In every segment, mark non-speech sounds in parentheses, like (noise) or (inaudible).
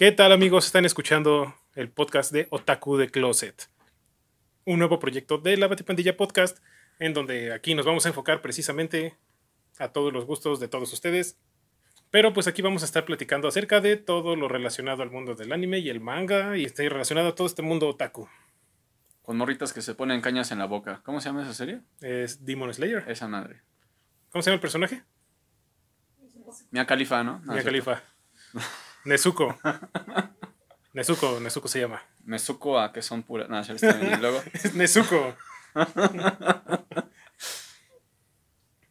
¿Qué tal amigos? Están escuchando el podcast de Otaku de Closet. Un nuevo proyecto de la Batipandilla Podcast en donde aquí nos vamos a enfocar precisamente a todos los gustos de todos ustedes. Pero pues aquí vamos a estar platicando acerca de todo lo relacionado al mundo del anime y el manga y está relacionado a todo este mundo otaku. Con morritas que se ponen cañas en la boca. ¿Cómo se llama esa serie? Es Demon Slayer. Esa madre. ¿Cómo se llama el personaje? Mia Khalifa, ¿no? No, Mia es Khalifa. (laughs) Nezuko. (laughs) Nezuko, Nezuko se llama. Nezuko a que son puras. No, bien. Y luego. (laughs) Es Nezuko. (laughs)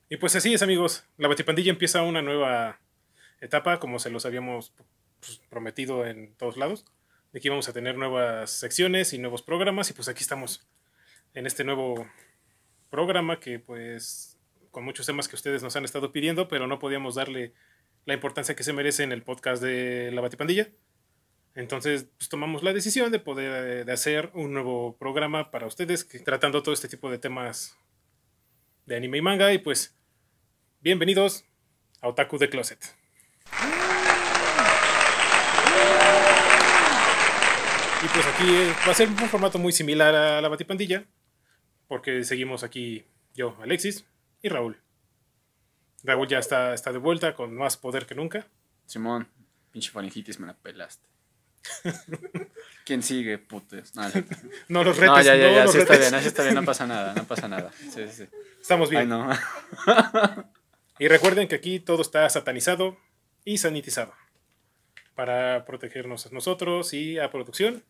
y pues así es, amigos. La Batipandilla empieza una nueva etapa, como se los habíamos pues, prometido en todos lados. Aquí vamos a tener nuevas secciones y nuevos programas. Y pues aquí estamos en este nuevo programa que pues con muchos temas que ustedes nos han estado pidiendo, pero no podíamos darle la importancia que se merece en el podcast de La Batipandilla. Entonces, pues, tomamos la decisión de poder eh, de hacer un nuevo programa para ustedes, que, tratando todo este tipo de temas de anime y manga. Y pues, bienvenidos a Otaku de Closet. Y pues aquí eh, va a ser un formato muy similar a la Batipandilla, porque seguimos aquí yo, Alexis y Raúl. Raúl ya está, está de vuelta con más poder que nunca. Simón, pinche faringitis, me la pelaste. (laughs) ¿Quién sigue, putes? No, no, (laughs) los retes, no, ya, ya, no ya, sí está retes. bien, así está bien, no pasa nada, no pasa nada. Sí, sí, sí. Estamos bien. Ay, no. (laughs) Y recuerden que aquí todo está satanizado y sanitizado para protegernos a nosotros y a producción.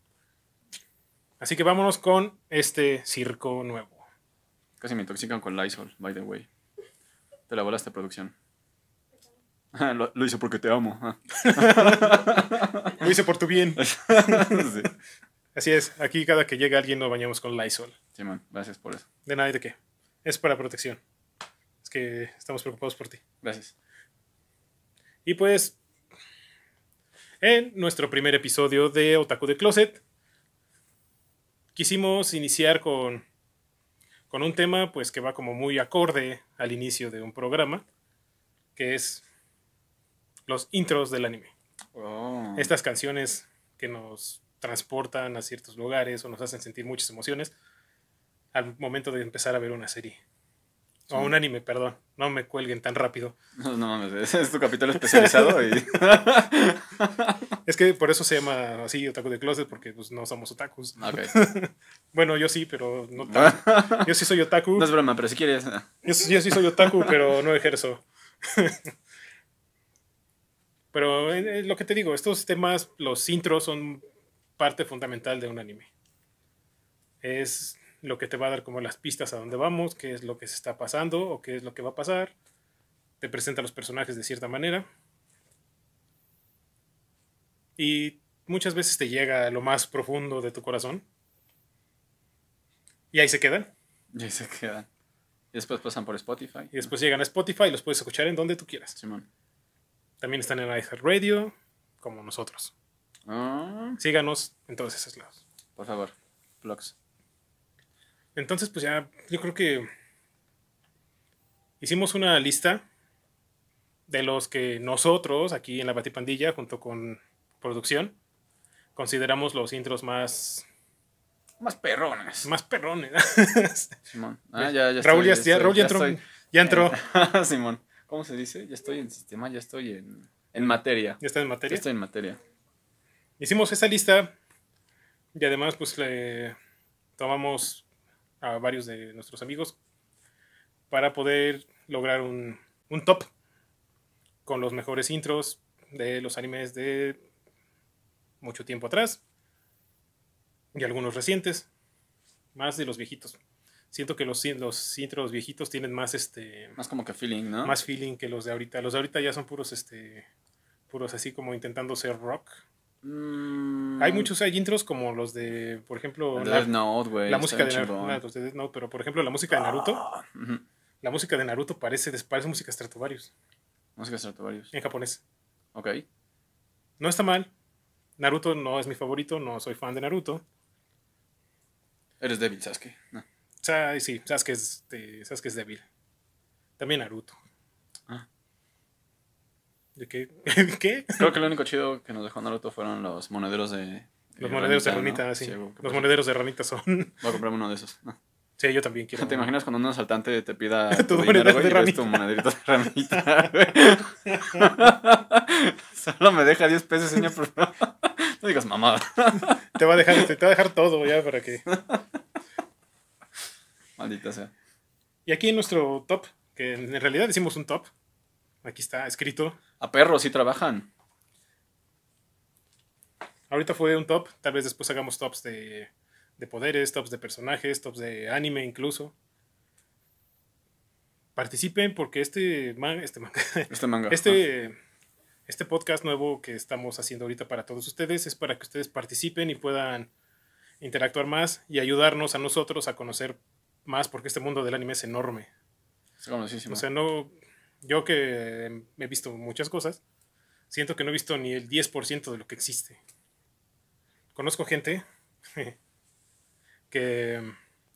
Así que vámonos con este circo nuevo. Casi me intoxican con Lysol, by the way. Te la volaste, producción. lo, lo hice porque te amo. ah. (laughs) Lo hice por tu bien. (laughs) Sí. Así es, aquí cada que llega alguien nos bañamos con Lysol. Simón, gracias por eso. De nada y de qué. Es para protección. Es que estamos preocupados por ti. Gracias. Y pues, en nuestro primer episodio de Otaku de Closet, quisimos iniciar con, con un tema pues que va como muy acorde al inicio de un programa, que es los intros del anime. Oh. Estas canciones que nos transportan a ciertos lugares o nos hacen sentir muchas emociones al momento de empezar a ver una serie. O un anime, perdón. No me cuelguen tan rápido. No, no ese es tu capítulo especializado y. (laughs) Es que por eso se llama así Otaku de Closet, porque pues no somos otakus. (laughs) Bueno, yo sí, pero no. (laughs) Yo sí soy otaku. No es broma, pero si quieres. Yo, sí- yo sí soy otaku, pero no ejerzo. pero eh, eh, lo que te digo, estos temas, los intros son parte fundamental de un anime. Es lo que te va a dar como las pistas a dónde vamos, qué es lo que se está pasando o qué es lo que va a pasar. Te presenta a los personajes de cierta manera. Y muchas veces te llega a lo más profundo de tu corazón. Y ahí se quedan. Y ahí se quedan. Y después pasan por Spotify. Y después llegan a Spotify y los puedes escuchar en donde tú quieras. Simón. También están en iHeartRadio, como nosotros. Ah, Síganos en todos esos lados. por favor, vlogs. Entonces, pues ya, yo creo que hicimos una lista de los que nosotros, aquí en la Batipandilla, junto con producción, consideramos los intros más, Más perrones. más perrones. (laughs) Simón. Ah, ya, ya Raúl, ya, estoy, ya- Raúl ya entró. ya entró. en- Simón. ¿Cómo se dice? Ya estoy en sistema, ya estoy en, en materia. Ya está en Ya materia. estoy en materia. Hicimos esa lista y además pues le tomamos a varios de nuestros amigos para poder lograr un, un top con los mejores intros de los animes de mucho tiempo atrás y algunos recientes, más de los viejitos. Siento que los, los intros viejitos tienen más este Más como que feeling, ¿no? más feeling que los de ahorita. Los de ahorita ya son puros este puros así como intentando ser rock. Mm, Hay muchos hay intros como los de, por ejemplo, Death Note, la música de Naruto, chingón. no, los de Death Note, pero por ejemplo la música de Naruto, Ah, la música de Naruto parece, parece música Stratovarius Música Stratovarius. en japonés. Ok. No está mal. Naruto no es mi favorito, no soy fan de Naruto. Eres débil, Sasuke. No. O sea, sí, sabes que es, este, sabes que es débil. También Naruto. ¿De qué? (laughs) ¿Qué? Creo que lo único chido que nos dejó Naruto fueron los monederos de. Los monederos de ranita, ¿no? sí. Los monederos de ranita son. Voy a comprarme uno de esos. No. Sí, yo también quiero. ¿Te imaginas cuando un asaltante te pida (laughs) Tu tu, dinero, güey, de ranita. tu monederito de ranita, (laughs) güey? Solo me deja 10 pesos, señor, por favor. No digas mamada. Te va a dejar, te va a dejar todo ya para que. Maldita sea. Y aquí en nuestro top, que en realidad decimos un top. Aquí está escrito. A perros sí trabajan. Ahorita fue un top. Tal vez después hagamos tops de, de poderes, tops de personajes, tops de anime incluso. Participen porque este manga, (laughs) este manga, Este manga. Este, este podcast nuevo que estamos haciendo ahorita para todos ustedes es para que ustedes participen y puedan interactuar más y ayudarnos a nosotros a conocer más porque este mundo del anime es enorme. Es. O sea, no, yo que he visto muchas cosas, siento que no he visto ni el 10% de lo que existe. Conozco gente (laughs) que,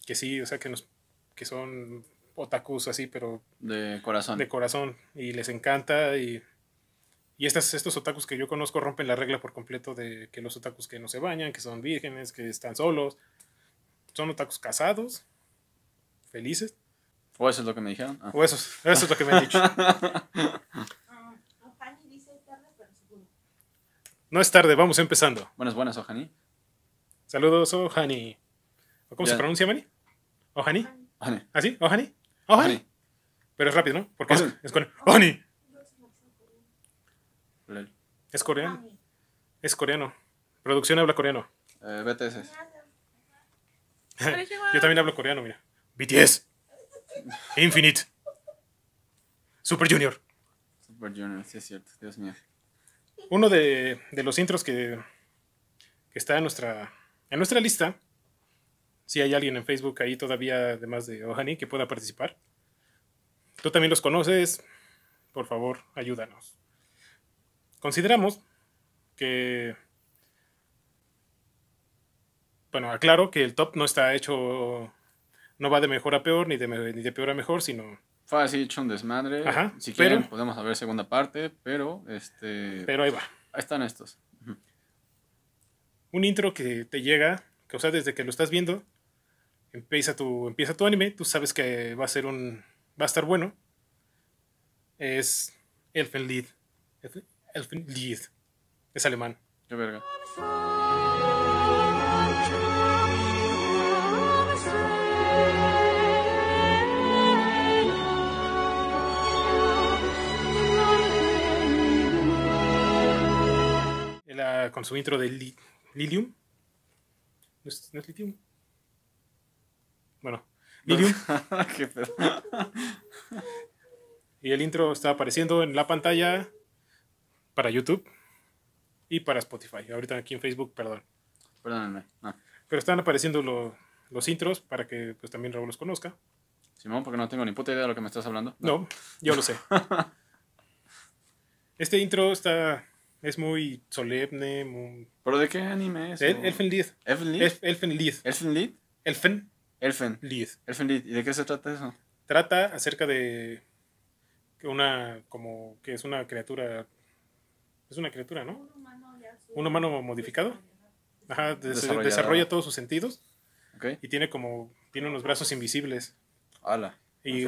que sí, o sea, que, nos, que son otakus así, pero de corazón. de corazón y les encanta y, y estas, estos otakus que yo conozco rompen la regla por completo de que los otakus que no se bañan, que son vírgenes, que están solos, son otakus casados, felices, O eso es lo que me dijeron. Ah. o eso, es- eso es lo que me han dicho. Ah, Fanny dice tarde, pero seguro. No es tarde, vamos empezando. Buenas, buenas, Ojani. Saludos, Ohani. ¿O ¿Cómo Ya. se pronuncia, Mani? ¿Ohani? Ojani. ¿Así? ¿Ohani? ¿Ohani? Ojani. Pero es rápido, ¿no? Porque es, Ohani. es con Ohani. Es coreano. Es coreano. Producción habla coreano. Eh, BTS. (laughs) Yo también hablo coreano, mira. BTS. Infinite. Super Junior. Super Junior, sí es cierto. Dios mío. Uno de, de los intros que, que está en nuestra, en nuestra lista. Si hay alguien en Facebook ahí todavía, además de Ohani, que pueda participar. Tú también los conoces. Por favor, ayúdanos. Consideramos que. Bueno, aclaro que el top no está hecho. No va de mejor a peor, ni de, me- ni de peor a mejor, sino. Fue así hecho un desmadre. Ajá, si pero- quieren, podemos ver segunda parte, pero este. Pero ahí va. Ahí están estos. Un intro que te llega, que o sea, desde que lo estás viendo, empieza tu, empieza tu anime, tú sabes que va a ser un, va a estar bueno. Es Elfenlied. Elfen- Elfenlied. Es alemán. Qué verga. Con su intro de Li- Lilium. ¿No es, no es Lilium? Bueno, (laughs) Lilium. Qué pedo. y el intro está apareciendo en la pantalla para YouTube y para Spotify. Ahorita aquí en Facebook, perdón. Perdónenme. No. Pero están apareciendo lo- los intros para que pues, también Raúl los conozca. Simón, porque no tengo ni puta idea de lo que me estás hablando. No, yo lo sé. (laughs) Este intro está es muy solemne, muy... ¿Pero de qué anime es? El- o- Elfenlied. ¿Elfenlied? Elf- Elfenlied. ¿Elfenlied? Elfenlied. Elfen. Elfenlied. ¿Y de qué se trata eso? Trata acerca de que una, como que es una criatura, es una criatura, ¿no? Un humano ya su- Un humano modificado. Ajá, desarrolla todos sus sentidos ¿Ok? y tiene como, tiene unos brazos invisibles Ala. y.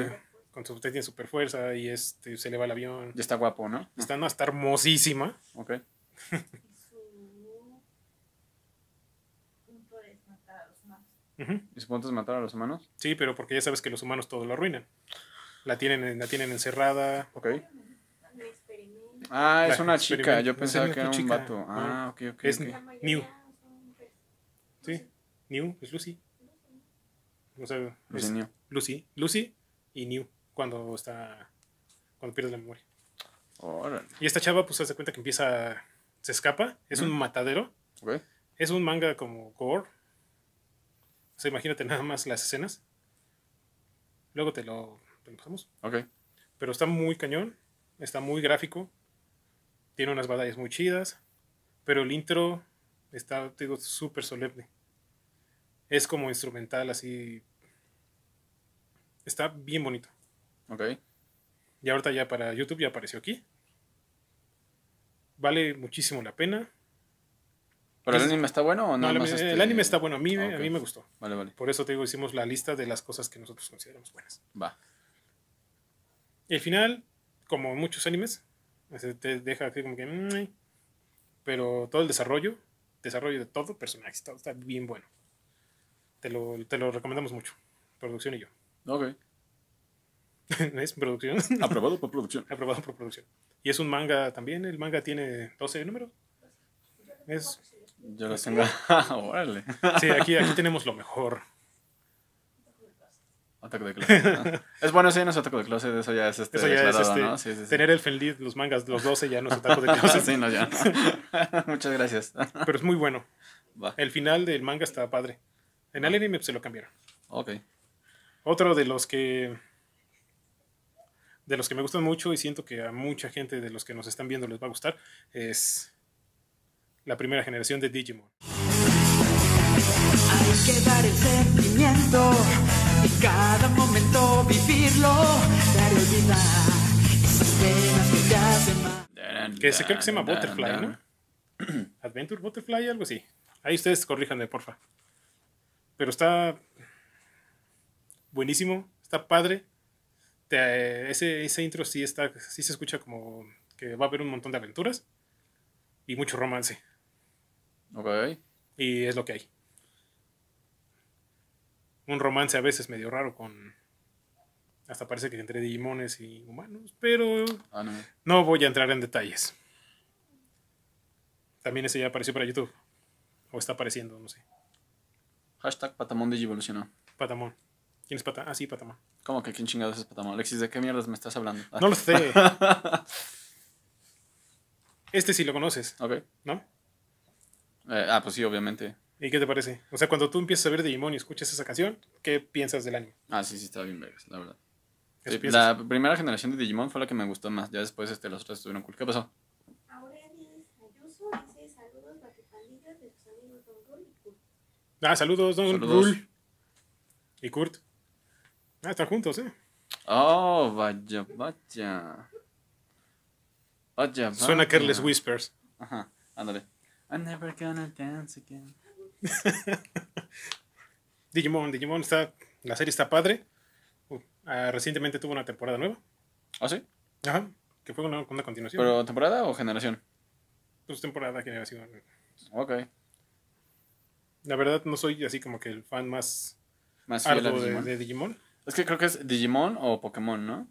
con su tiene super fuerza y este, se le va el avión. Ya está guapo, ¿no? Está, no, está hermosísima. Ok. y su punto es matar a los humanos. Ujú. ¿Y su punto es matar a los humanos? Sí, pero porque ya sabes que los humanos todo lo arruinan. La tienen, la tienen encerrada. Ok. Ah, es La una chica. Yo pensaba que era un chica. vato. Ah. Ok, ok. Es- ok. La mayoría New. Sí, New, es Lucy. O sea, es New. Lucy, Lucy y New cuando está, cuando pierde la memoria. Órale. Y esta chava, pues, se hace cuenta que empieza, se escapa, es un matadero, es un manga como gore. O sea, imagínate nada más las escenas. Luego te lo, te lo pasamos. Ok. Pero está muy cañón, está muy gráfico, tiene unas batallas muy chidas, pero el intro está, te digo, súper solemne. Es como instrumental, así. Está bien bonito. Ok. Y ahorita ya para YouTube ya apareció aquí. Vale muchísimo la pena. ¿Pero el anime está bueno o No, el, anime- este- el anime está bueno. A mí, me- Ah, a mí me gustó. Vale, vale. Por eso te digo, hicimos la lista de las cosas que nosotros consideramos buenas. Va. Al final, como muchos animes, te deja así como que... mm, pero todo el desarrollo, desarrollo de todo, personajes, todo está bien bueno. Te lo, te lo recomendamos mucho. Producción y yo. Ok. (laughs) es producción. (laughs) Aprobado por producción. Aprobado por producción. Y es un manga también. El manga tiene 12 números. Es, Yo los tengo. (laughs) Órale. sí, aquí, aquí tenemos lo mejor. Ataque de closet. es bueno, sí, no es ataque de closet, eso ya es este. Eso ya es este, ¿no? Sí, sí, sí. tener el Fenlid, los mangas, los 12 ya no es otaku de closet. sí, no, ya. Muchas gracias. Pero es muy bueno. Va. El final del manga está padre. En el anime pues, se lo cambiaron. Ok. Otro de los que de los que me gustan mucho y siento que a mucha gente de los que nos están viendo les va a gustar es la primera generación de Digimon. Hay que dar el sentimiento y cada momento vivirlo. Dar olvidar. Que se creo que se llama Butterfly, ¿no? (clears throat) Adventure Butterfly, algo así. Ahí ustedes corríjanme, porfa. Pero está buenísimo, está padre. Te- ese, ese intro sí está, sí se escucha como que va a haber un montón de aventuras y mucho romance. Ok. Y es lo que hay. Un romance a veces medio raro con... Hasta parece que entre Digimones y humanos, pero Ah, no. no voy a entrar en detalles. También ese ya apareció para YouTube. O está apareciendo, no sé. Hashtag Patamón Digivolucionó. Patamón. ¿Quién es Patamón? Ah, sí, Patamón. ¿Cómo que quién chingados es Patamón? Alexis, ¿de qué mierdas me estás hablando? Ah, No lo sé. (laughs) Este sí lo conoces, Ok. ¿no? Eh, ah, pues sí, obviamente. ¿Y qué te parece? O sea, cuando tú empiezas a ver Digimon y escuchas esa canción, ¿qué piensas del anime? Ah, sí, sí, estaba bien vergas, la verdad. ¿Qué Sí, piensas? la primera generación de Digimon fue la que me gustó más. Ya después este, los otros estuvieron cool. ¿Qué pasó? Aurelis Ayuso dice saludos batipandillas de sus amigos Don Rul y Kurt. Ah, saludos, Don Saludos. Rule. Y Kurt. Ah, están juntos, ¿eh? Oh, vaya, vaya. Vaya, Suena vaya. Careless Whispers. Ajá, ándale. I'm never gonna dance again. (laughs) Digimon, Digimon está. La serie está padre. Uh, ah, recientemente tuvo una temporada nueva. ¿Ah, sí? Ajá. Que fue una, una continuación. ¿Pero temporada o generación? Pues temporada generación. Ok. La verdad, no soy así como que el fan más Más fiel arduo de, de Digimon. Es que creo que es Digimon o Pokémon, ¿no?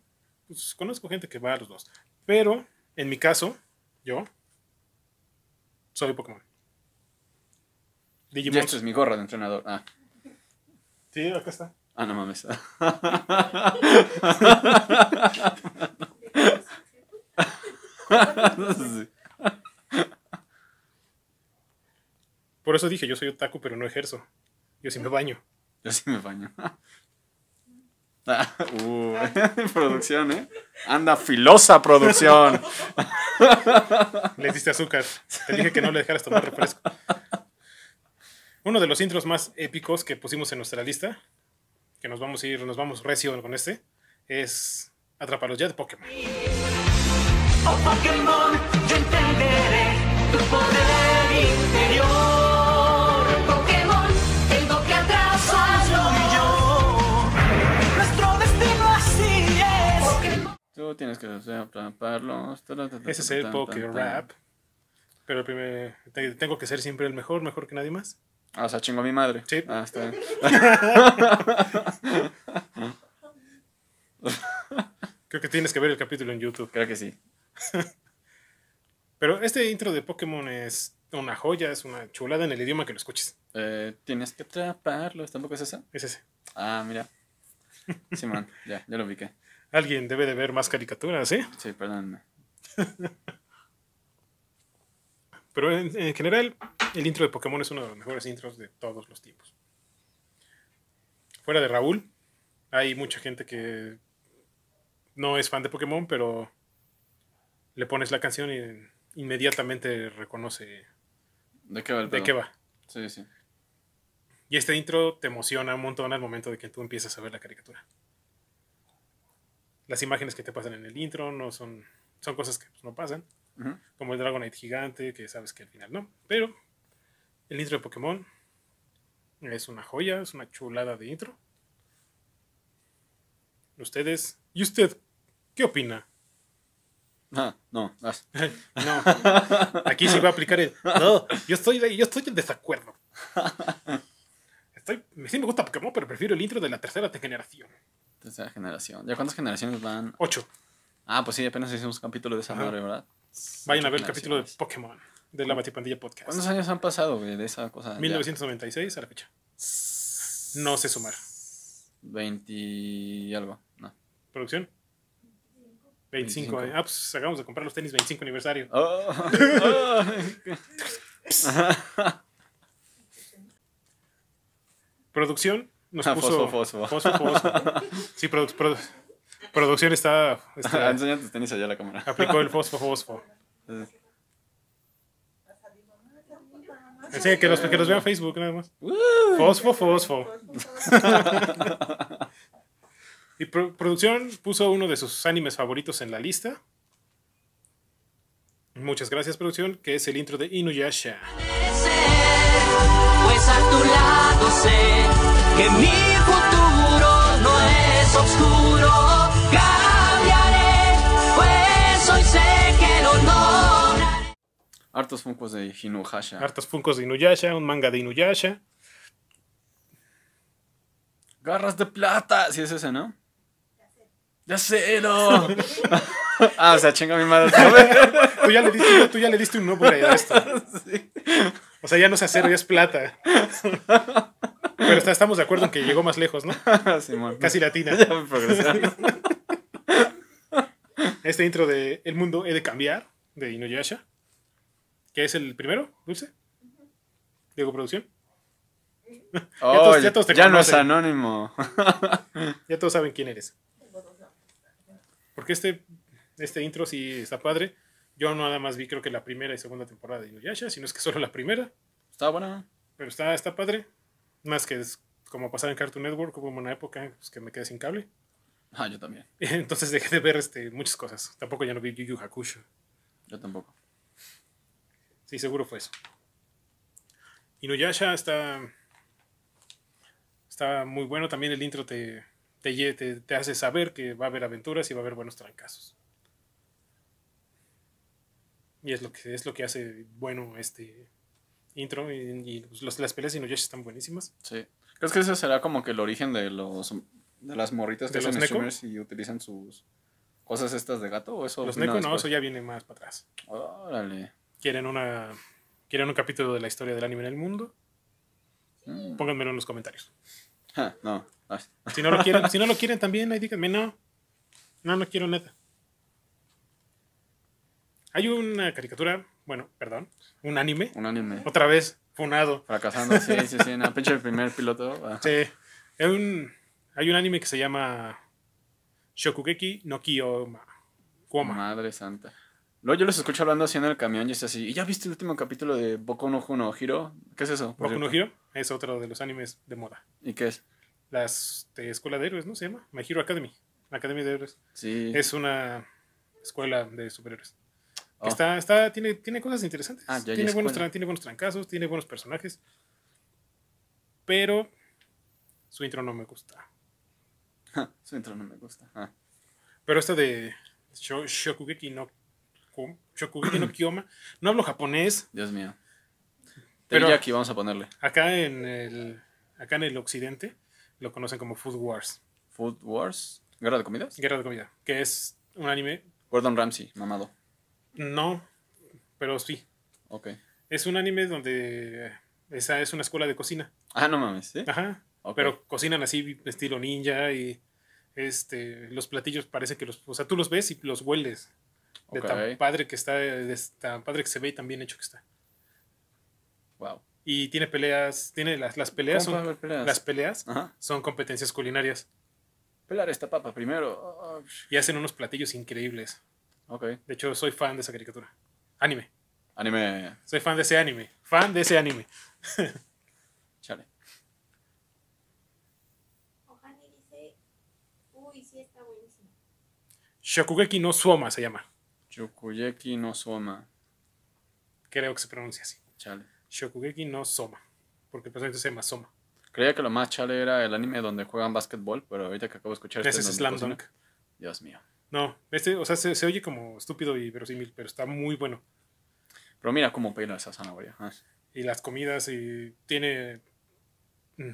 Pues conozco gente que va a los dos. Pero, en mi caso, yo soy Pokémon. Y Digimon. esto es mi gorra de entrenador. Ah, Sí, acá está. ah no mames. (laughs) Sí. Por eso dije, yo soy otaku, pero no ejerzo. Yo sí me baño. Yo sí me baño. Ah, (laughs) uh, (laughs) producción, ¿eh? Anda, filosa producción. (laughs) Le diste azúcar. Te dije que no le dejaras tomar refresco. Uno de los intros más épicos que pusimos en nuestra lista, que nos vamos a ir, nos vamos recio con este, es Atrapalos ya de Pokémon. Oh Pokémon, yo entenderé tu poder interior. Pokémon. Tienes que atraparlos. Ese es el Poké Rap. Pero el primer- te- tengo que ser siempre el mejor, mejor que nadie más. Ah, o sea, chingo a mi madre. Sí. Ah, está bien. (laughs) Creo que tienes que ver el capítulo en YouTube. Creo que sí. (laughs) Pero este intro de Pokémon es una joya, es una chulada en el idioma que lo escuches. Eh, tienes que atraparlos. ¿Tampoco es esa? Es ese. Ah, mira. (laughs) Sí, man. Ya, ya lo ubiqué. Alguien debe de ver más caricaturas, ¿eh? Sí, perdónenme. (laughs) Pero en, en general, el intro de Pokémon es uno de los mejores intros de todos los tiempos. Fuera de Raúl, hay mucha gente que no es fan de Pokémon, pero le pones la canción y inmediatamente reconoce ¿De qué va el de qué va. Sí, sí. Y este intro te emociona un montón al momento de que tú empiezas a ver la caricatura. Las imágenes que te pasan en el intro no son, son cosas que pues, no pasan. Como el Dragonite gigante, que sabes que al final no. Pero el intro de Pokémon es una joya, es una chulada de intro. Ustedes, ¿y usted qué opina? Ah, no. (laughs) No, aquí sí va a aplicar el. No, yo estoy, de- yo estoy en desacuerdo. (laughs) Estoy, sí me gusta Pokémon, pero prefiero el intro de la tercera generación. Tercera generación. ¿Ya cuántas generaciones van? Ocho. Ah, pues sí, apenas hicimos un capítulo de esa madre, ¿verdad? Vayan a ver el capítulo de. Pokémon de la Batipandilla Podcast. ¿Cuántos años han pasado, güey, de esa cosa? Ya. 1996 a la fecha. No sé sumar. 20 y algo. No. ¿Producción? 25. 25. eh. Ah, pues acabamos de comprar los tenis 25 aniversario. Oh. (laughs) (laughs) Producción nos Ah, puso. fosfo, fosfo. Fosfo, fosfo. (laughs) Sí, produ- produ- producción está. está- Enseña tus tenis allá a la cámara. aplicó el fosfo, fosfo. Sí, que los, que los vean en Facebook nada más. Fosfo, fosfo. (laughs) Y pro- producción puso uno de sus animes favoritos en la lista. Muchas gracias, producción, que es el intro de Inuyasha. Pues que mi futuro no es oscuro. Cambiaré, pues hoy sé que lo lograré. Hartos funcos de Hinuhasha. Hartos funcos de Inuyasha, un manga de Inuyasha. Garras de plata. Sí, es ese, ¿no? Ya sé, no. (laughs) ah, o sea, chinga mi madre. (laughs) Tú ya le diste, tú ya le diste un nuevo a esto. (laughs) O sea, ya no es acero, ya es plata. Pero está- estamos de acuerdo en que llegó más lejos, ¿no? (laughs) Simón. Casi latina. (laughs) Ya voy progresando. (laughs) Este intro de El mundo he de cambiar, de Inuyasha. Que es el primero, Dulce. Diego Producción. Oh, ya ya, todos te ya no es anónimo. Ya todos saben quién eres. Porque este, este intro sí está padre. Yo nada más vi creo que la primera y segunda temporada de Inuyasha, si no es que solo la primera. Está bueno. Pero está, está padre. Más que es como pasaba en Cartoon Network, hubo una época pues, que me quedé sin cable. Ah, yo también. (laughs) Entonces dejé de ver este, muchas cosas. Tampoco ya no vi Yu Yu Hakusho. Yo tampoco. Sí, seguro fue eso. Inuyasha está. Está muy bueno. También el intro te, te, te, te hace saber que va a haber aventuras y va a haber buenos trancazos. Y es lo que, es lo que hace bueno este intro. Y, y, pues, los- las peleas de Inuyasha están buenísimas. Sí. ¿Crees que ese será como que el origen de los de las morritas que ¿De los hacen Neko? streamers y utilizan sus cosas estas de gato? ¿O eso Los Neko no, eso ya viene más para atrás. Órale. ¿Quieren, una, ¿Quieren un capítulo de la historia del anime en el mundo? Mm. Pónganmelo en los comentarios. Ja, no. Si no lo quieren, si no lo (laughs) quieren también, ahí díganme, no. No, no quiero neta. Hay una caricatura, bueno, perdón, un anime, Un anime. otra vez, funado. Fracasando, sí, sí, sí. (laughs) No, pinche el primer piloto. ah. Sí, hay un, hay un anime que se llama Shokugeki no Kiyoma. Kuoma. Madre santa. Luego yo los escucho hablando así en el camión y es así. ¿Y ya viste el último capítulo de Boku no? Hiro? ¿Qué es eso? Boku no? Hero es otro de los animes de moda. ¿Y qué es? Las de Escuela de Héroes, ¿no? Se llama My Hero Academy. Academia de Héroes. Sí. Es una escuela de superhéroes. Oh. Está, está, tiene, tiene cosas interesantes. Ah, tiene, buenos escuela. tra- tiene buenos trancazos, tiene buenos personajes. Pero su intro no me gusta. Ja, Su intro no me gusta. Ah. Pero esta de Sho- Shokugeki no, Ku- Shokugeki no (clears throat) Kyoma, no hablo japonés. Dios mío. Pero- Pero aquí vamos a ponerle. Acá en el, acá en el occidente lo conocen como Food Wars, Food Wars. ¿Guerra de comidas? Guerra de Comida, que es un anime, Gordon Ramsay, mamado. No, pero sí. Ok. Es un anime donde esa es una escuela de cocina. Ah, no mames, ¿sí? Ajá. Pero cocinan así estilo ninja y este los platillos parece que los, o sea, tú los ves y los hueles. De tan padre que está, de tan padre que se ve y tan bien hecho que está. Wow. Y tiene peleas, tiene las, las peleas ¿Cómo son peleas? las peleas Ajá. son competencias culinarias Pelar esta papa primero. Oh, y hacen unos platillos increíbles. Ok. De hecho, soy fan de esa caricatura. Anime. Anime. Soy fan de ese anime. Fan de ese anime. (laughs) Chale. Ohani dice, uy, sí está buenísimo. Shokugeki no Suoma se llama. Chukuyeki no Soma. Creo que se pronuncia así. Chale. Shokugeki no Soma. Porque personalmente se llama Soma. Creía que lo más chale era el anime donde juegan básquetbol, pero ahorita que acabo de escuchar Ese es donde Slam Dunk. Dios mío. No, este, o sea, se, se oye como estúpido y verosímil, pero está muy bueno. Pero mira cómo pela esa zanahoria. Ah, Y las comidas y tiene... mm,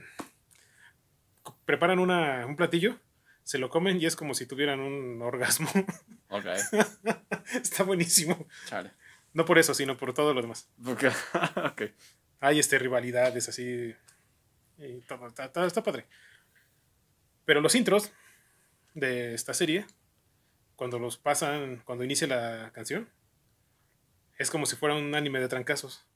Preparan una, un platillo, se lo comen y es como si tuvieran un orgasmo. (laughs) Ok, está buenísimo. chale. No por eso, sino por todo lo demás. (laughs) Ok. Hay este, rivalidades así. Y todo, está, está- está padre. Pero los intros de esta serie, cuando los pasan, cuando inicia la canción, es como si fuera un anime de trancazos.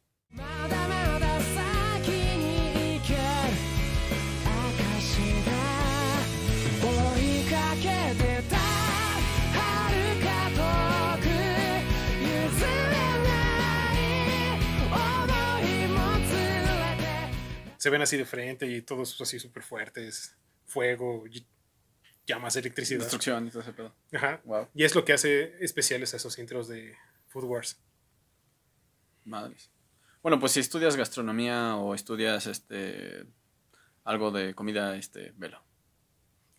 se ven así de frente y todos así súper fuertes, fuego, llamas, electricidad. Destrucción y todo ese pedo. Ajá. Wow. Y es lo que hace especiales a esos intros de Food Wars. Madres. Bueno, pues si estudias gastronomía o estudias este algo de comida, este, velo.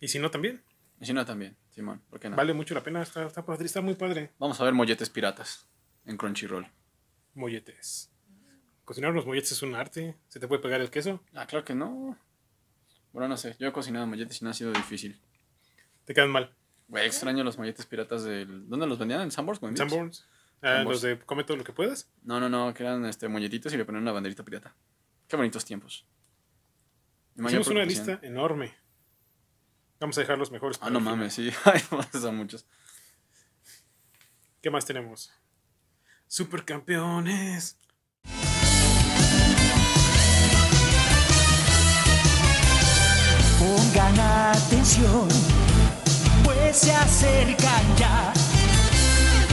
Y si no, también. Y si no, también, Simón, ¿por qué no? Vale mucho la pena. Está, está, padre, está muy padre. Vamos a ver molletes piratas en Crunchyroll. Molletes. Cocinar unos molletes es un arte. Se te puede pegar el queso. Ah, claro que no. Bueno, no sé, yo he cocinado molletes y no ha sido difícil. Te quedan mal. Güey, extraño los molletes piratas del... ¿Dónde los vendían? ¿En Sanborns? en? Sanborns. Ah, Sanborns. los de come todo lo que puedas. No, no, no, que eran este, molletitos y le ponían una banderita pirata. Qué bonitos tiempos. Hicimos una lista enorme. Vamos a dejar los mejores. Ah, no mames, sí. (laughs) Ay, no, son muchos. ¿Qué más tenemos? Supercampeones. Pongan atención, pues se acercan ya.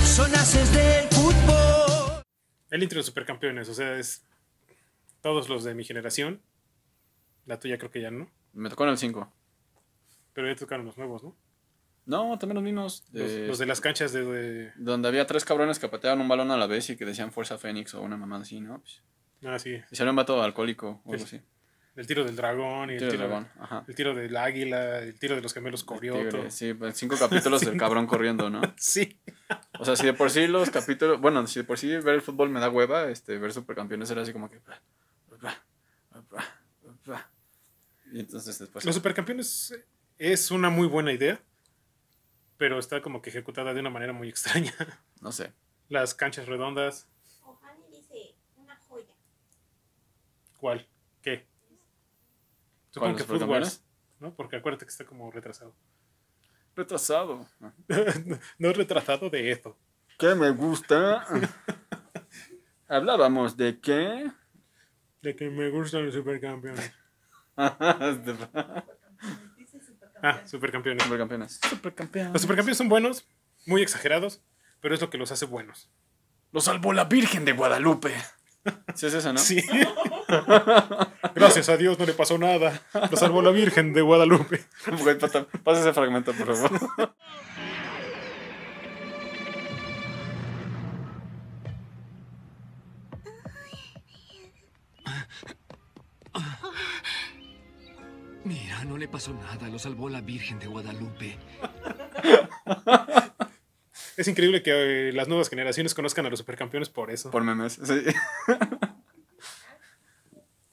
Son haces del fútbol. El intro de Supercampeones. O sea, es todos los de mi generación. La tuya creo que ya no. Me tocó en el 5. Pero ya tocaron los nuevos, ¿no? No, también los mismos. Los, de- los de las canchas de, de- Donde había tres cabrones que pateaban un balón a la vez y que decían Fuerza Fénix o una mamada así, ¿no? Pues, Ah, sí. y salió un vato alcohólico o algo Sí. así. El tiro del dragón y el Tiro tiro, de dragón, el tiro del águila, el tiro de los gemelos Corioto. Sí, pues, cinco capítulos del (laughs) cabrón corriendo, ¿no? (laughs) Sí. O sea, si de por sí los capítulos, bueno, si de por sí ver el fútbol me da hueva, este, ver supercampeones era así como que... Y entonces después... Los supercampeones es una muy buena idea, pero está como que ejecutada de una manera muy extraña. (laughs) No sé. Las canchas redondas, Ohani dice una joya. ¿cuál? ¿Qué? ¿Cuál, Supongo los que Food supercampeones? Wars, ¿no? Porque acuérdate que está como retrasado. Retrasado. (laughs) no retrasado de esto. ¿Qué me gusta? Hablábamos de qué? De que me gustan los supercampeones. (laughs) Supercampeones. Ah, supercampeones. Supercampeones. Los supercampeones son buenos, muy exagerados, pero es lo que los hace buenos. Lo salvó la Virgen de Guadalupe. Sí es eso, ¿no? (laughs) Sí. (laughs) Gracias a Dios no le pasó nada. Lo salvó la Virgen de Guadalupe. (laughs) Pasa ese fragmento, por favor. Mira, no le pasó nada, lo salvó la Virgen de Guadalupe. Es increíble que eh, las nuevas generaciones conozcan a los supercampeones por eso. Por memes. Sí. (laughs)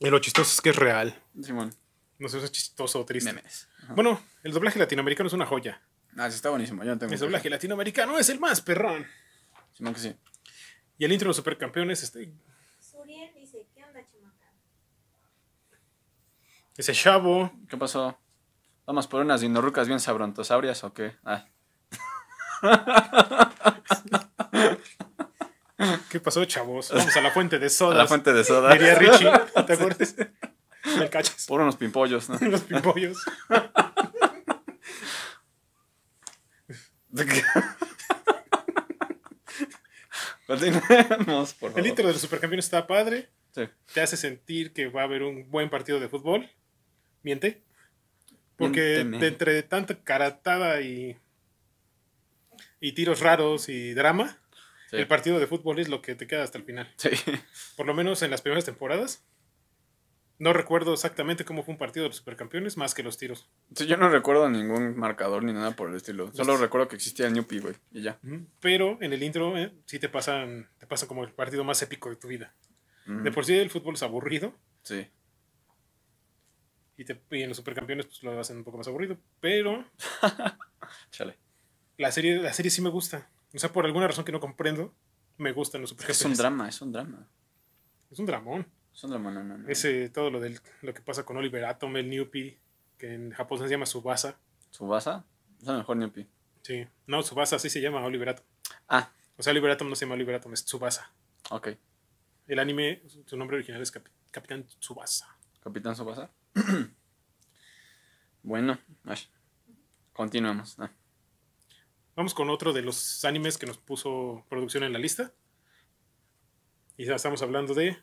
Y lo chistoso es que es real. Simón. No sé si es chistoso o triste. Memes. Bueno, el doblaje latinoamericano es una joya. Ah, sí, está buenísimo. Yo no tengo El doblaje latinoamericano es el más perrón. Simón que sí. Y el intro de los supercampeones, este, Suriel dice, ¿qué onda, chamaca? ese chavo. ¿Qué pasó? ¿Vamos por unas dinorrucas bien sabrontosaurias o qué? Ah, (laughs) ¿Qué pasó, chavos? (laughs) Vamos a la fuente de a sodas. la fuente de soda. Diría Richie. ¿Te (laughs) acuerdas? Me cachas. Por unos pimpollos, ¿no? Los pimpollos. (laughs) Continuemos, por favor. El intro de los supercampeones está padre. Sí. Te hace sentir que va a haber un buen partido de fútbol. Miente. Porque Miénteme. de entre tanta caratada y, y tiros raros y drama, Sí. El partido de fútbol es lo que te queda hasta el final. Sí. Por lo menos en las primeras temporadas. No recuerdo exactamente cómo fue un partido de los supercampeones, más que los tiros. Sí, Yo no recuerdo ningún marcador ni nada por el estilo. Solo recuerdo que existía el Newpie, güey. Y ya. Pero en el intro eh, sí te pasan, te pasan como el partido más épico de tu vida. De por sí el fútbol es aburrido Sí. y, te, y en los supercampeones pues, lo hacen un poco más aburrido. Pero (laughs) Chale. la serie, la serie sí me gusta. O sea, por alguna razón que no comprendo, me gustan los Es supercampeones. un drama, es un drama. Es un dramón. Es un drama, no, no, no. Ese, todo lo, del, lo que pasa con Oliver Atom, el Newpie, que en Japón se llama Subasa. ¿Subasa? Es el mejor Newpie. Sí, no, Subasa así se llama Oliver Atom. Ah, O sea, Oliver Atom no se llama Oliver Atom, es Tsubasa. ok. El anime, su nombre original es Capi- Capitán Tsubasa. Capitán Subasa. (clears throat) bueno, continuamos. Ah. Vamos con otro de los animes que nos puso producción en la lista. Y ya estamos hablando de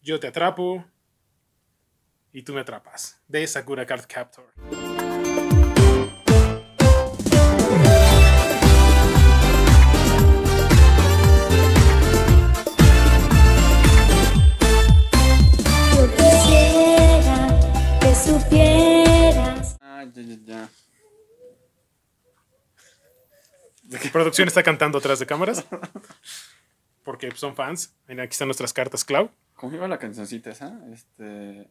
Yo te atrapo y tú me atrapas, de Sakura Card Captor. Yo quisiera que supieras. Ah, ya, ya, ya. Producción está cantando atrás de cámaras. Porque son fans. Mira, Aquí están nuestras cartas, Clau. ¿Cómo iba la cancioncita esa? Este.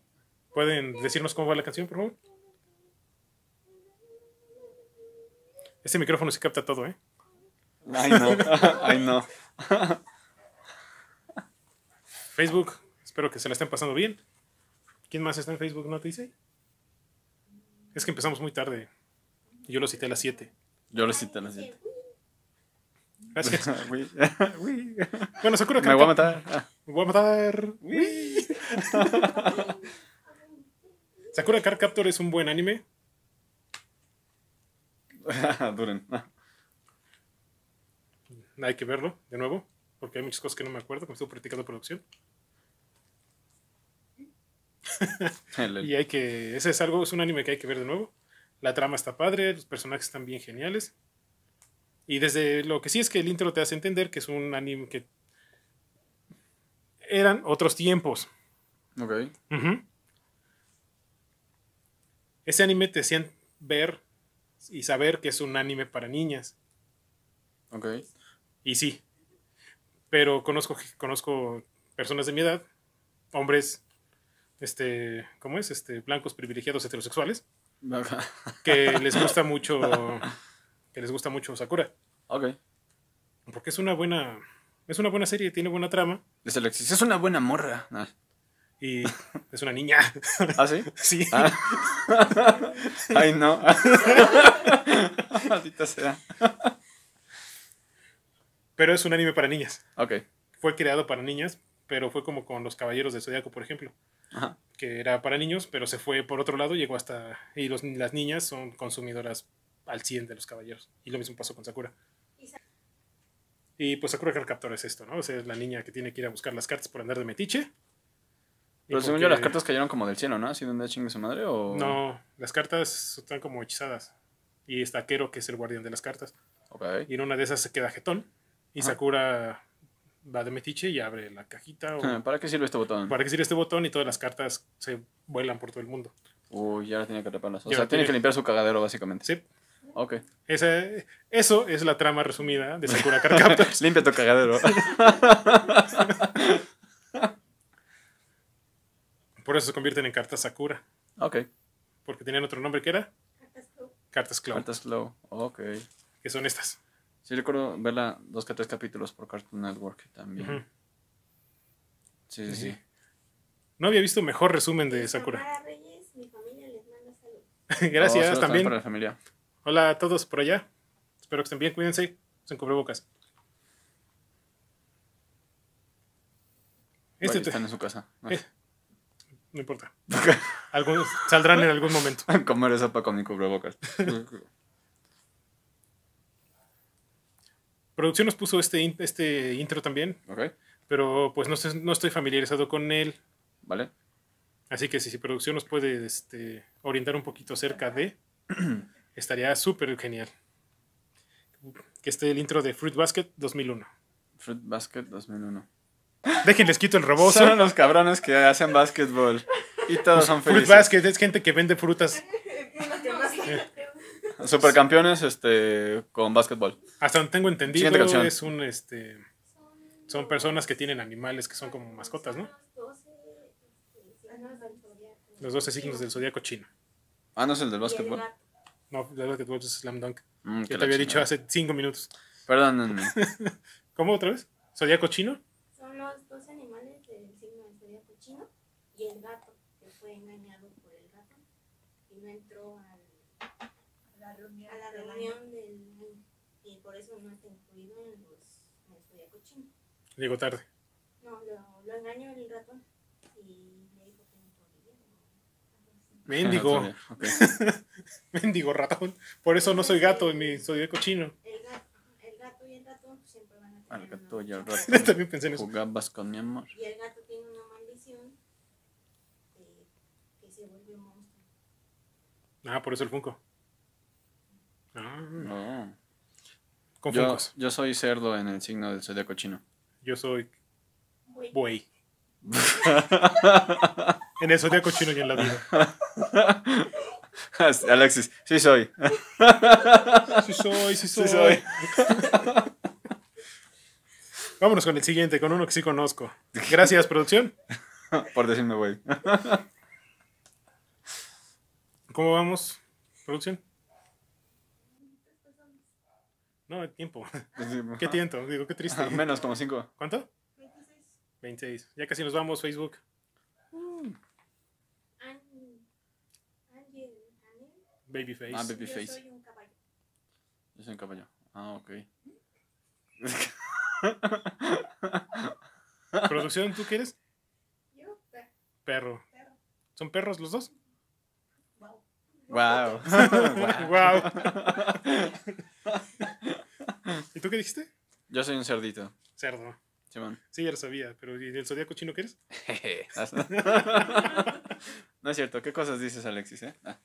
¿Pueden decirnos cómo va la canción, por favor? Este micrófono sí capta todo, ¿eh? Ay, no. (laughs) Ay, no. Facebook, espero que se la estén pasando bien. ¿Quién más está en Facebook? ¿No te dice? Es que empezamos muy tarde. Yo lo cité a las 7. Yo lo cité a las siete. Gracias. (laughs) Bueno, Sakura Me voy a matar. Me voy a matar. Sakura Card Captor es un buen anime. (laughs) Duren. Hay que verlo de nuevo. Porque hay muchas cosas que no me acuerdo. Como estuve practicando producción. Y hay que. Ese es algo, es un anime que hay que ver de nuevo. La trama está padre, los personajes están bien geniales. Y desde lo que sí es que el intro te hace entender que es un anime que. Eran otros tiempos. Ok. Ese anime te hacían ver y saber que es un anime para niñas. Ok. Y sí. Pero conozco, conozco personas de mi edad, hombres, este, ¿cómo es? Este, blancos privilegiados heterosexuales, que les gusta mucho, (laughs) que les gusta mucho Sakura. ok. Porque es una buena, es una buena serie, tiene buena trama Alexis, es una buena morra. Ah, y (laughs) es una niña. ¿Ah, sí? (laughs) sí. Ah. (laughs) Ay, no. Maldita sea. Pero es un anime para niñas. Ok. Fue creado para niñas, pero fue como con los Caballeros de Zodiaco, por ejemplo. Ajá. que era para niños, pero se fue por otro lado, llegó hasta... Y los, las niñas son consumidoras al 100 de los caballeros. Y lo mismo pasó con Sakura. Y pues Sakura Captor es esto, ¿no? O sea, es la niña que tiene que ir a buscar las cartas por andar de metiche. Pero según yo, las cartas cayeron como del cielo, ¿no? ¿Así donde chingue su madre? O... No, las cartas están como hechizadas. Y está Kero, que es el guardián de las cartas. Ok. Y en una de esas se queda jetón. Y Ajá. Sakura va de metiche y abre la cajita. o- (laughs) ¿Para qué sirve este botón? para que sirve este botón y todas las cartas se vuelan por todo el mundo. Uy, ya ahora tiene que atraparlas. O Ya sea, tiene- que limpiar su cagadero, básicamente. Sí, Ok. Esa- eso es la trama resumida de Sakura Card Captors. (laughs) Limpia tu cagadero. (laughs) Por eso se convierten en cartas Sakura. ok. Porque tenían otro nombre que era Cartas Clown. Cartas Slow. Ok. Que son estas. Sí, recuerdo verla dos que tres capítulos por Cartoon Network también. Sí, sí, sí. No había visto mejor resumen de Sakura. Reyes, mi familia les manda saludos. (laughs) Gracias Oh, saludos también. para la familia. Hola a todos por allá. Espero que estén bien. Cuídense. Usen cubrebocas. Este Vaya, están en su casa. Eh. no importa. Algunos saldrán en algún momento. (laughs) Comer sopa con mi cubrebocas. (laughs) Producción nos puso este, in- este intro también. ok. Pero pues no, no estoy familiarizado con él. Vale. Así que si, si producción nos puede este, orientar un poquito acerca de, (clears throat) estaría súper genial. Que esté el intro de Fruit Basket 2001. Fruit Basket 2001. Déjenles quito el rebozo. Son los cabrones que hacen básquetbol. Y todos son Fruit felices. Basket es gente que vende frutas. Supercampeones este, con básquetbol. Hasta donde tengo entendido, es un este. Son personas que tienen animales que son como mascotas, ¿no? Los 12 signos del zodiaco chino. Ah, no es el del básquetbol. No, el básquetbol es Slam Dunk. Mm, te había dicho hace 5 minutos. Perdónenme. (laughs) ¿Cómo otra vez? ¿Zodiaco chino? Son los dos animales del signo del zodiaco chino y el gato, que fue engañado por el gato y no entró al, La reunión. a la del reunión del. Y por eso no está incluido en, los, en el zodiaco chino. Llegó tarde. No, lo, lo engañó el ratón y le dijo que no podía. ¿no? Mendigo. Ok. (laughs) Mendigo ratón. Por eso no soy gato en mi zodiaco chino. El gato, el gato y el ratón siempre van a Al tener gato una y al ratón. (laughs) También pensé en eso. Jugabas con mi amor. Y el gato tiene una maldición de que se volvió monstruo. Ah, por eso el Funko. Ah, No. con Yo, Funkos. yo soy cerdo en el signo del zodiaco chino. Yo soy buey. En el zodiaco chino y en la vida. (laughs) Alexis, sí soy. Sí soy, sí soy. (laughs) Sí soy. (laughs) Vámonos con el siguiente, con uno que sí conozco. Gracias, producción. Por decirme, güey. ¿Cómo vamos, producción? No, el tiempo. ¿Qué tiempo? Digo, qué triste. Menos como cinco. ¿Cuánto? 26. Ya casi nos vamos, Facebook. Ángel, Babyface. Ah, Yo Babyface. soy un caballo. Yo soy un caballo. Ah, ok. (laughs) Producción, ¿tú quieres? Yo, pe- Perro. ¿Son perros los dos? Wow. wow. (laughs) (laughs) ¿Y tú qué dijiste? Yo soy un cerdito. Cerdo. Simón. Sí, ya lo sabía, pero ¿y del zodiaco chino qué eres? (laughs) (laughs) no es cierto. ¿Qué cosas dices, Alexis? Eh? Ah.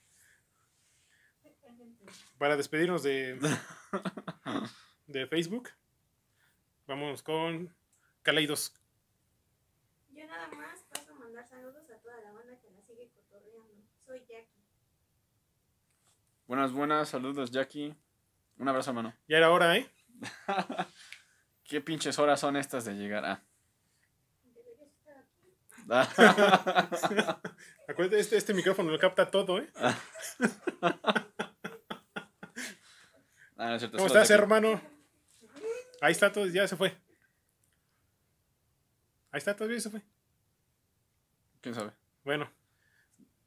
Para despedirnos de, de Facebook, vamos con Kaleidos. Yo nada más paso a mandar saludos a toda la banda que la sigue cotorreando. Soy Jackie. Buenas, buenas. Saludos, Jackie. Un abrazo, hermano. Ya era hora, ¿eh? (laughs) ¿Qué pinches horas son estas de llegar? Ah. (laughs) Acuérdate, este, este micrófono lo capta todo, ¿eh? (laughs) Ah, no es cierto. ¿Cómo estás, hermano? Ahí está todo, ya se fue. Ahí está, todavía se fue. ¿Quién sabe? Bueno.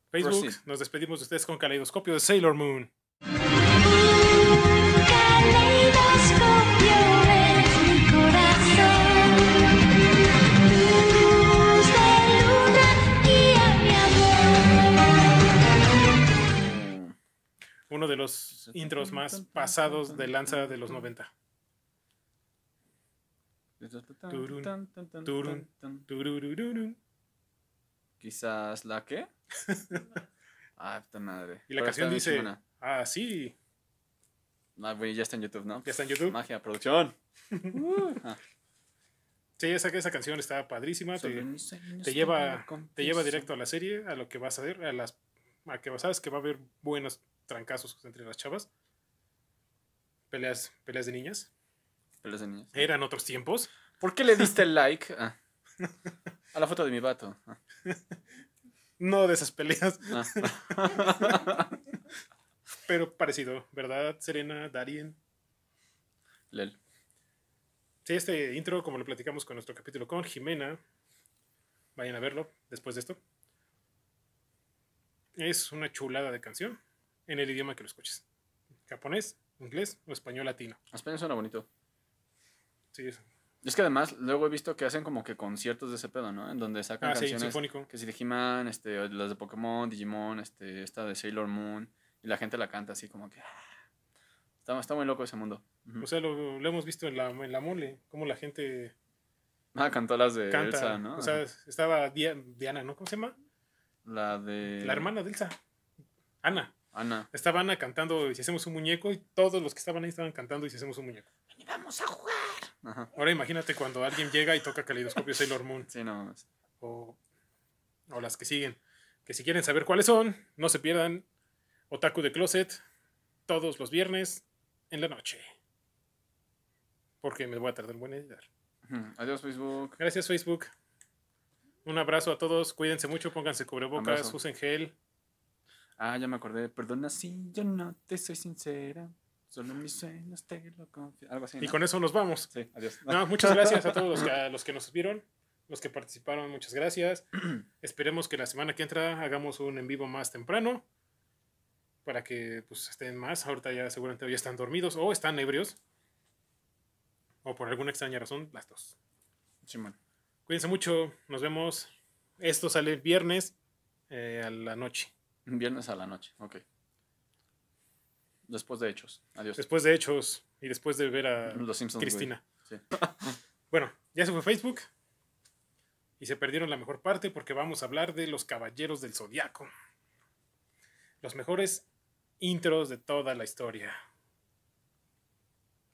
Facebook, Proceed. nos despedimos de ustedes con Caleidoscopio de Sailor Moon. De los intros más pasados de lanza de los 90. Turun, turun, Tururururun. Quizás la qué? (laughs) ah, puta madre. Y la Pero canción dice, ah, sí, Ah, güey, ya está en YouTube, ¿no? ya está en YouTube. Magia, producción. (laughs) Sí, esa, esa canción está padrísima. Te, lleva, te lleva directo a la serie, a lo que vas a ver, a las a que sabes que va a haber buenos trancazos entre las chavas. Peleas, peleas de niñas. Pelas de niños. Eran otros tiempos. ¿Por qué le diste like ah, a la foto de mi vato? Ah, No de esas peleas, ah. (laughs) pero parecido, ¿verdad? Serena, Darien. Lel. Sí, este intro, como lo platicamos con nuestro capítulo con Jimena, vayan a verlo después de esto. Es una chulada de canción en el idioma que lo escuches. Japonés, inglés o español latino. Español suena bonito. Sí, es- Es que además luego he visto que hacen como que conciertos de ese pedo, ¿no? En donde sacan Ah, sí, canciones sinfónico. que si de He-Man, este, las de Pokémon, Digimon, este, esta de Sailor Moon, y la gente la canta así como que... ah. Está, está muy loco ese mundo. O sea, lo, lo hemos visto en la, en la mole, cómo la gente Ah, cantó las de canta. Elsa, ¿no? O sea, estaba Dia- Diana, ¿no? ¿Cómo se llama? la de... La hermana de Elsa. Ana. Ana. Estaba Ana cantando y si hacemos un muñeco y todos los que estaban ahí estaban cantando y si hacemos un muñeco. ¡Vamos a jugar! Ajá. Ahora imagínate cuando alguien llega y toca Caleidoscopio Sailor Moon Sí, no mames. o, o las que siguen. Que si quieren saber cuáles son, no se pierdan Otaku de Closet todos los viernes en la noche. Porque me voy a tardar en buen editar. Adiós, Facebook. Gracias Facebook. Un abrazo a todos, cuídense mucho, pónganse cubrebocas, Abrazo. usen gel. Ah, ya me acordé. Perdona si yo no te soy sincera. Solo mis sueños te lo confío. Algo así. Y ¿no? con eso nos vamos. Sí, adiós. No, (laughs) muchas gracias a todos los que, a los que nos vieron, los que participaron, muchas gracias. (clears throat) Esperemos que la semana que entra hagamos un en vivo más temprano para que pues, estén más. Ahorita ya seguramente ya están dormidos o están ebrios. O por alguna extraña razón, las dos. Simón. Cuídense mucho, nos vemos. Esto sale viernes eh, a la noche. Viernes a la noche. Ok. Después de hechos. Adiós. Después de Hechos y después de ver a Los Simpsons. Cristina. Sí. (laughs) Bueno, ya se fue Facebook. Y se perdieron la mejor parte porque vamos a hablar de los Caballeros del Zodiaco. Los mejores intros de toda la historia.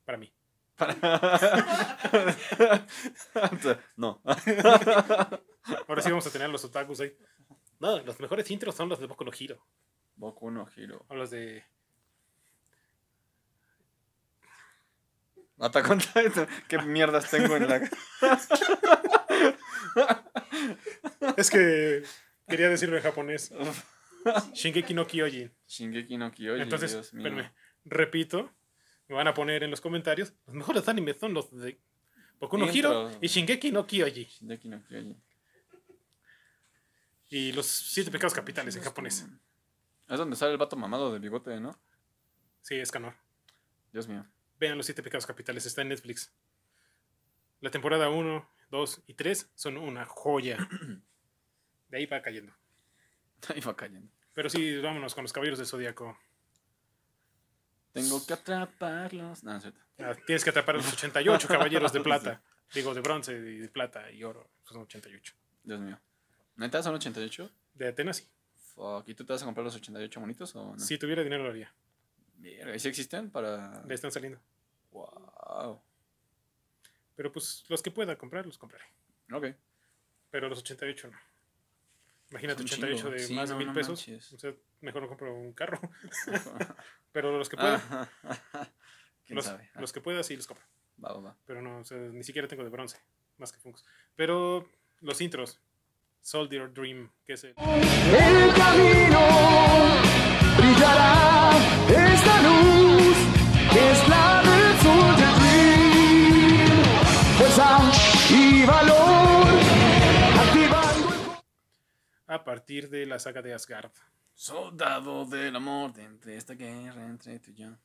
Para mí. (laughs) no. Ahora sí vamos a tener los otakus ahí. No, los mejores intros son los de Boku no Hero. Boku no Hiro. O los de. Attack on Titan. ¿Qué mierdas tengo en la... (laughs) Es que quería decirlo en japonés. Shingeki no Kyojin. Shingeki no Kyojin, Entonces, Dios mío. espérenme, repito, me van a poner en los comentarios, los mejores animes son los de Boku no Intro. y Shingeki no Kyojin. Shingeki no Kyojin. Y los siete pecados capitales en japonés. Es donde sale el vato mamado de bigote, ¿no? Sí, es canor. Dios mío. Vean los siete pecados capitales, está en Netflix. La temporada 1, 2 y 3 son una joya. (clears throat) De ahí va cayendo. Ahí va cayendo. Pero sí, vámonos con los caballeros del zodiaco. Tengo que atraparlos. No, es cierto. Ah, tienes que atrapar a los 88 caballeros de plata. (laughs) Digo, de bronce, y de plata y oro. Son 88. Dios mío. ¿Neta son 88? De Atenas, sí. Fuck. ¿Y tú te vas a comprar los 88 monitos o no? Si tuviera dinero, lo haría. Verga, ¿y si existen para...? Le están saliendo. Wow. Pero pues los que pueda comprar, los compraré. Ok. Pero los 88 no. Imagínate Es un 88 chingo. de Sí, más de no, mil no pesos. manches. O sea, mejor no compro un carro. (laughs) Pero los que pueda, ¿Quién los, sabe? Ah, los que pueda sí los compro. Va, va, va. Pero no, o sea, ni siquiera tengo de bronce. Más que Funkos. Pero los intros. Soldier Dream, que es el... El camino brillará esta luz que es la del Soldier Dream. Fuerza y valor activando el A partir de la saga de Asgard. Soldado del amor de entre esta guerra entre tú y yo.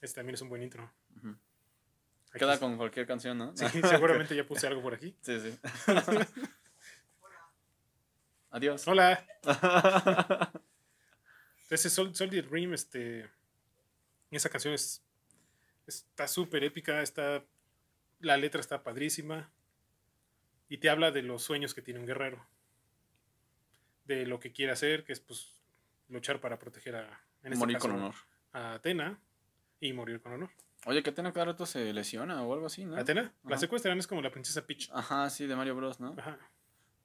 Este también es un buen intro. Aquí Queda con cualquier canción, ¿no? Sí, (laughs) seguramente ya puse algo por aquí. Sí, sí. (laughs) Adiós. Hola. (laughs) Ese Sol- Soldier Dream, este. Esa canción es. Está súper épica. Está. La letra está padrísima. Y te habla de los sueños que tiene un guerrero. De lo que quiere hacer, que es pues luchar para proteger a. en este Morir caso, con honor. A Atena. Y morir con honor. Oye, que Atena cada rato se lesiona o algo así, ¿no? Atena, la Ajá. secuestran, es como la princesa Peach. Ajá, sí, de Mario Bros, ¿no? Ajá.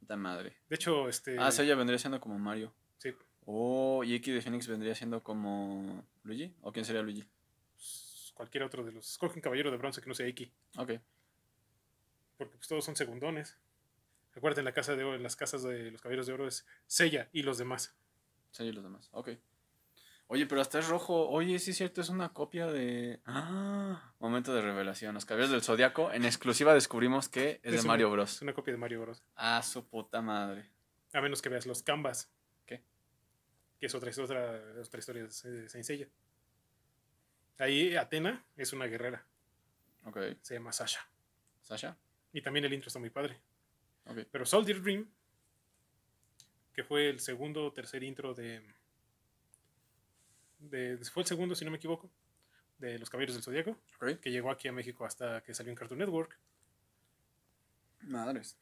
Puta madre. De hecho, este. Ah, sí, ella vendría siendo como Mario. sí, Oh, y X de Phoenix vendría siendo como Luigi. ¿O quién sería Luigi? pues, cualquier otro de los. Escoge un caballero de bronce que no sea Iki. Ok. porque pues, todos son segundones. Recuerden, la casa de oro, las casas de los caballeros de oro es Sella y los demás. Sí, y los demás. Ok. Oye, pero hasta es rojo. Oye, sí es cierto, es una copia de. Ah, momento de revelación. Los caballeros del zodiaco. En exclusiva descubrimos que es, de una- Mario Es Bros. una copia de Mario Bros. Ah, su puta madre. A menos que veas los Canvas. ¿Qué? Que es otra, es otra, otra historia de, Saint Seiya. Ahí Atena es una guerrera. Ok. Se llama Sasha. ¿Sasha? Y también el intro está muy padre. Ok. Pero Soldier Dream, que fue el segundo o tercer intro de, de. Fue el segundo, si no me equivoco, de Los Caballeros del Zodíaco, que llegó aquí a México hasta que salió en Cartoon Network. Madres.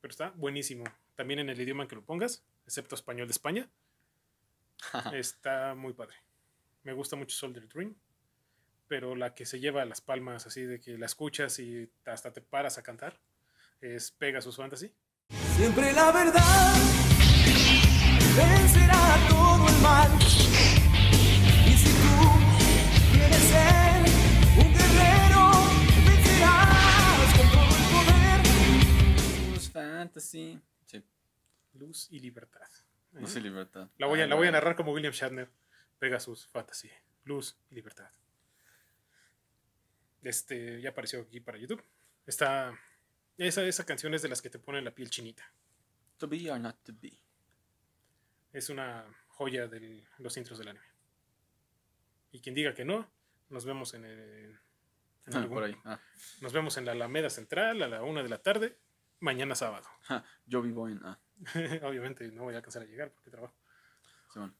Pero está buenísimo. También en el idioma en que lo pongas, excepto español de España. (laughs) está muy padre. Me gusta mucho Soldier Dream. pero la que se lleva las palmas así de que la escuchas y hasta te paras a cantar es Pegasus Fantasy. Siempre la verdad vencerá todo Blues Fantasy. Sí, Luz y libertad. no sé libertad. La voy, a, Ah, la voy a bueno. narrar como William Shatner. Pegasus Fantasy. Luz y libertad. Este ya apareció aquí para YouTube. Está. Esa, esa canción es de las que te ponen la piel chinita. To be or not to be. Es una joya de los intros del anime. Y quien diga que no, nos vemos en, el- en Ah, algún- por ahí. Ah. Nos vemos en la Alameda Central a la una de la tarde, mañana sábado. (laughs) Ja, Yo vivo en. Ah, Obviamente no voy a alcanzar a llegar porque trabajo. Simón.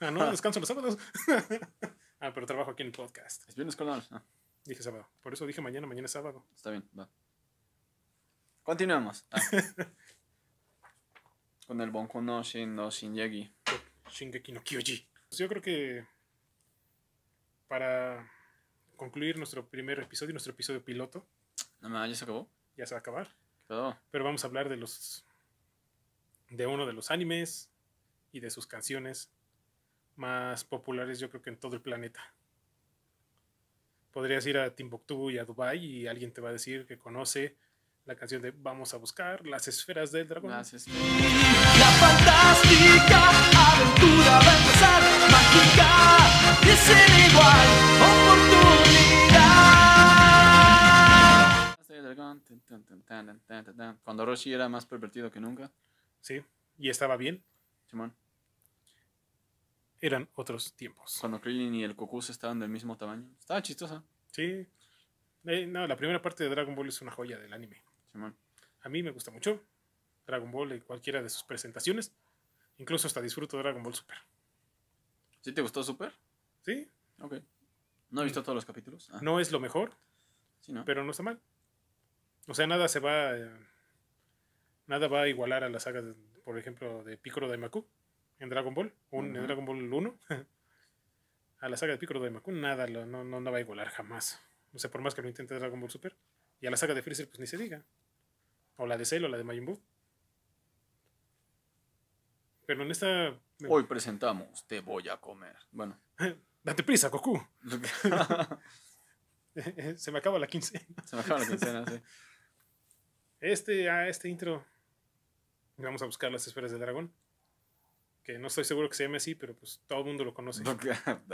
Ah, no, descanso los sábados. (laughs) ah, pero trabajo aquí en el podcast. Es viernes con Ah, Dije sábado. Por eso dije mañana, mañana es sábado. está bien, va. Continuamos. Ah. (laughs) con el Bonko no Shin no Shinjegi. Shingeki no Kyoji. Pues yo creo que para concluir nuestro primer episodio, nuestro episodio piloto, No ya se acabó. ya se va a acabar. ¿Qué pedo? Pero vamos a hablar de los de uno de los animes y de sus canciones más populares, yo creo que en todo el planeta. Podrías ir a Timbuktu y a Dubai y alguien te va a decir que conoce la canción de Vamos a buscar las esferas del dragón. La fantástica aventura va a empezar, mágica y sin igual Cuando Roshi era más pervertido que nunca. Sí, y estaba bien. Simón. Eran otros tiempos. Cuando Krillin y el Goku estaban del mismo tamaño. Estaba chistosa. Sí. Eh, no, la primera parte de Dragon Ball es una joya del anime. Simón. A mí me gusta mucho Dragon Ball en cualquiera de sus presentaciones. Incluso hasta disfruto Dragon Ball Super. ¿Sí te gustó Super? Sí, Ok. No he visto todos los capítulos. Ah, no es lo mejor, sí, ¿no? pero no está mal. O sea, nada se va. eh, nada va a igualar a la saga, de- por ejemplo, de Piccolo Daimaku en Dragon Ball, un, en. Dragon Ball 1. (laughs) a la saga de Piccolo Daimaku, nada, lo- no, no, no va a igualar jamás. O sea, por más que lo intente Dragon Ball Super. Y a la saga de Freezer, pues ni se diga. O la de Cell o la de Majin Buu. Pero en esta. Hoy presentamos Te voy a comer. Bueno. (laughs) Date prisa, Goku. Se (laughs) se me acaba la 15. me acaba la quincena, sí. Este, a este intro. Vamos a buscar las esferas del dragón. Que no estoy seguro que se llame así, pero pues todo el mundo lo conoce. (laughs)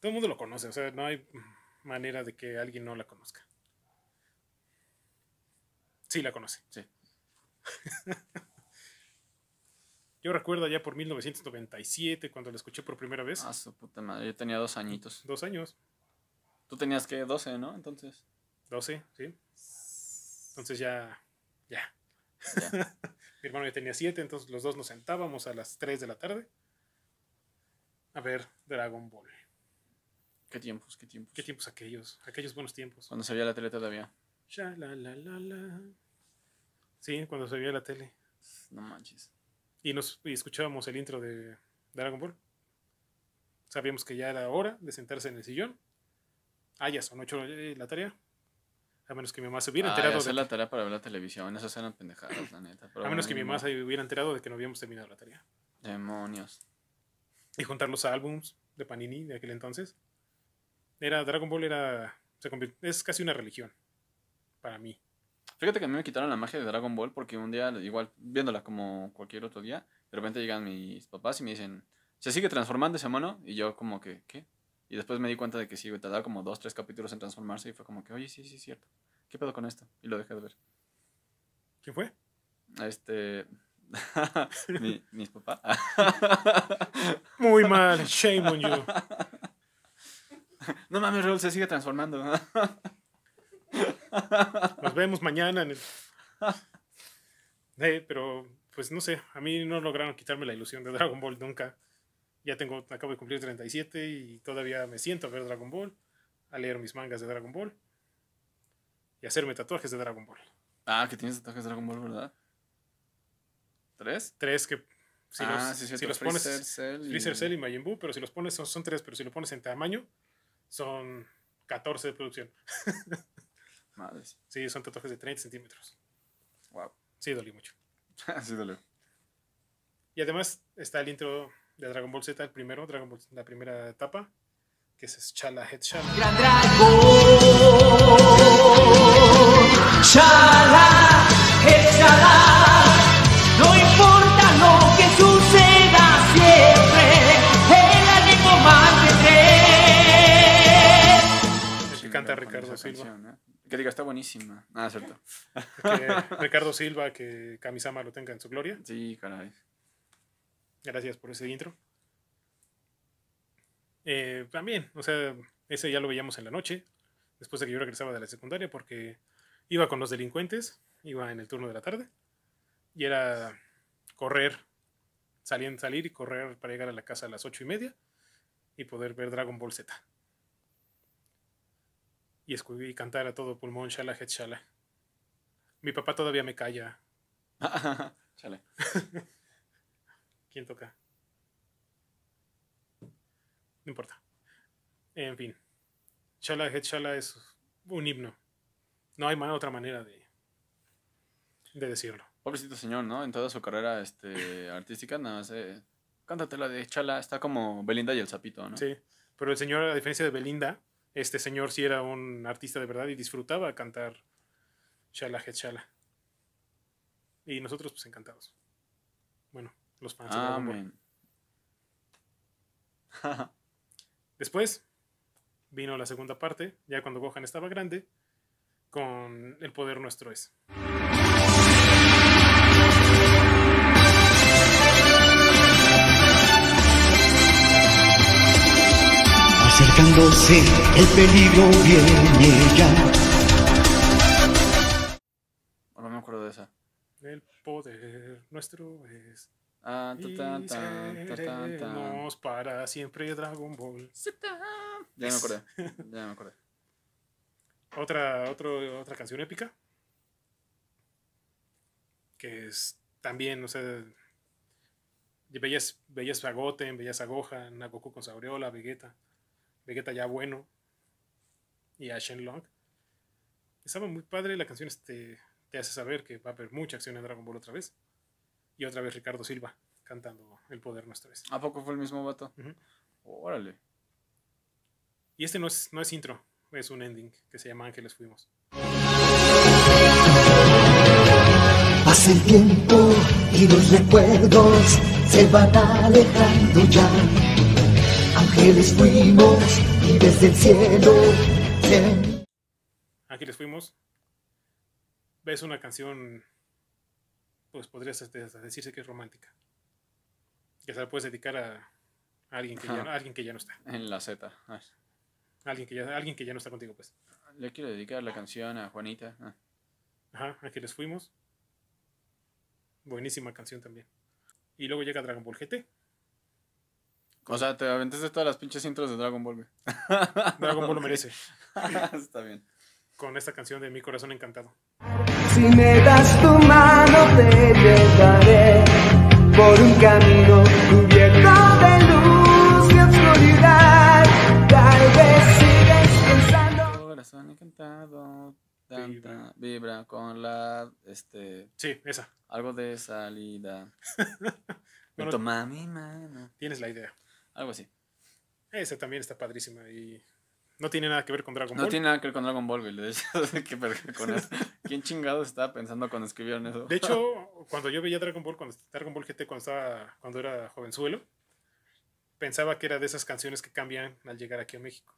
Todo el mundo lo conoce. O sea, no hay manera de que alguien no la conozca. Sí, la conoce. Sí. (laughs) Yo recuerdo ya por 1997, cuando la escuché por primera vez. Ah, su puta madre. Yo tenía dos añitos. Dos años. Tú tenías que 12, ¿no? Entonces. 12, ¿sí? Entonces ya. Ya. Ya. (laughs) Mi hermano ya tenía 7, entonces los dos nos sentábamos a las 3 de la tarde a ver Dragon Ball. ¿Qué tiempos? ¿Qué tiempos? ¿Qué tiempos aquellos? Aquellos buenos tiempos. Cuando se veía la tele todavía. Sha, la, la, la, la. Sí, cuando se veía la tele. No manches. Y, nos, y escuchábamos el intro de Dragon Ball. Sabíamos que ya era hora de sentarse en el sillón. Ah, ya son 8 la tarea. A menos que mi mamá se hubiera Ah, enterado hacer de la tarea para ver la televisión. Esas eran pendejadas, la neta. pero A menos que mi mamá se hubiera enterado de que no habíamos terminado la tarea. Demonios. Y juntar los álbums de Panini de aquel entonces. Era Dragon Ball era se convirt- es casi una religión para mí. Fíjate que a mí me quitaron la magia de Dragon Ball porque un día, igual, viéndola como cualquier otro día, de repente llegan mis papás y me dicen, ¿se sigue transformando ese mono? Y yo como que, ¿qué? Y después me di cuenta de que sí, güey, tardaba como dos, tres capítulos en transformarse y fue como que, oye, sí, sí, es cierto. ¿Qué pedo con esto? Y lo dejé de ver. ¿Quién fue? Este... (laughs) mi- mis papás. (laughs) Muy mal, shame on you. no mames, Raúl, se sigue transformando. (laughs) Nos vemos mañana en el... Eh, pero, pues no sé, a mí no lograron quitarme la ilusión de Dragon Ball nunca. Ya tengo, acabo de cumplir 37 y todavía me siento a ver Dragon Ball, a leer mis mangas de Dragon Ball y hacerme tatuajes de Dragon Ball. ah, que tienes tatuajes de Dragon Ball, ¿verdad? ¿Tres? Tres que si ah, los, sí, si los pones... Cell y- Freezer, Cell y Majin Buu, pero si los pones son, son tres, pero si lo pones en tamaño, Son 14 de producción. (laughs) Madres. Sí, son tatuajes de 30 centímetros. Wow. Sí, dolió mucho. (laughs) Así dolió. Y además está el intro de Dragon Ball Z, el primero, Dragon Ball, la primera etapa, que es Chala Head Chala. Gran dragón. Chala, échala. No importa lo que suceda siempre. El ánimo mantendré. El que canta Ricardo Silva. canción, ¿eh? Que diga, está buenísima. Ah, es cierto. Que (laughs) Ricardo Silva, que Kamisama lo tenga en su gloria. Sí, caray. Gracias por ese intro. Eh, también, o sea, ese ya lo veíamos en la noche, después de que yo regresaba de la secundaria, porque iba con los delincuentes, iba en el turno de la tarde, y era correr, salir, salir y correr para llegar a la casa a las ocho y media y poder ver Dragon Ball Z. Y, y cantar a todo pulmón, Shala Het Shala. Mi papá todavía me calla. (laughs) Chale. (laughs) ¿Quién toca? No importa. En fin. Shala Het Shala es un himno. No hay otra manera de, de decirlo. Pobrecito señor, ¿no? En toda su carrera este, (laughs) artística, nada más. Eh, cántate la de Chala. Está como Belinda y el Zapito, ¿no? Sí. Pero el señor, a diferencia de Belinda, este señor sí era un artista de verdad y disfrutaba cantar Shala Het Shala. Y nosotros, pues encantados. Bueno, los fans. de Dragon Ball. Amén. (laughs) Después vino la segunda parte, ya cuando Gohan estaba grande, con el poder nuestro es. Acercándose, el peligro viene ya. No me acuerdo de esa. El poder nuestro es. Ah, ta, para siempre Dragon Ball. Ya me acordé. Ya me acordé. Otra, otro- otra canción épica. Que es también, o sea. Veías, veías a Goten, veías a Gohan, a Goku con su aureola, a Vegeta. Vegeta ya bueno. Y a Shenlong. Estaba muy padre. La canción este, te hace saber que va a haber mucha acción en Dragon Ball otra vez. Y otra vez Ricardo Silva cantando El poder nuestro es. ¿A poco fue el mismo vato? Órale. Y este no es, no es intro, es un ending que se llama Ángeles Fuimos. Pasa el tiempo y los recuerdos se van alejando ya. Ángeles fuimos y desde el cielo se Ángeles Fuimos. Ves una canción, pues podrías hasta decirse que es romántica. Que se la puedes dedicar a, a alguien, que ya, a alguien que ya no está. En la Z. Ay. Alguien que ya, alguien que ya no está contigo, pues. Le quiero dedicar la canción a Juanita. Ah. Ajá, Ángeles Fuimos. Buenísima canción también. Y luego llega Dragon Ball GT. O sea, te aventaste todas las pinches intros de Dragon Ball. güey. Dragon Ball lo merece. (laughs) Está bien. Con esta canción de Mi Corazón Encantado. Si me das tu mano te llevaré por un camino cubierto de luz y oscuridad. Tal vez sigues pensando. Corazón encantado. Tanta Vibra. vibra con la. Este. Sí, esa. Algo de salida. (laughs) Me Bueno. toma mi mano. Tienes la idea. Algo así. Esa también está padrísima y no tiene nada que ver con Dragon No Ball. tiene nada que ver con Dragon Ball, güey. De hecho, (laughs) ¿qué verga con eso? (laughs) ¿Quién chingados estaba pensando cuando escribieron eso? De hecho, (laughs) cuando yo veía Dragon Ball, cuando Dragon Ball GT cuando estaba, cuando era jovenzuelo, pensaba que era de esas canciones que cambian al llegar aquí a México.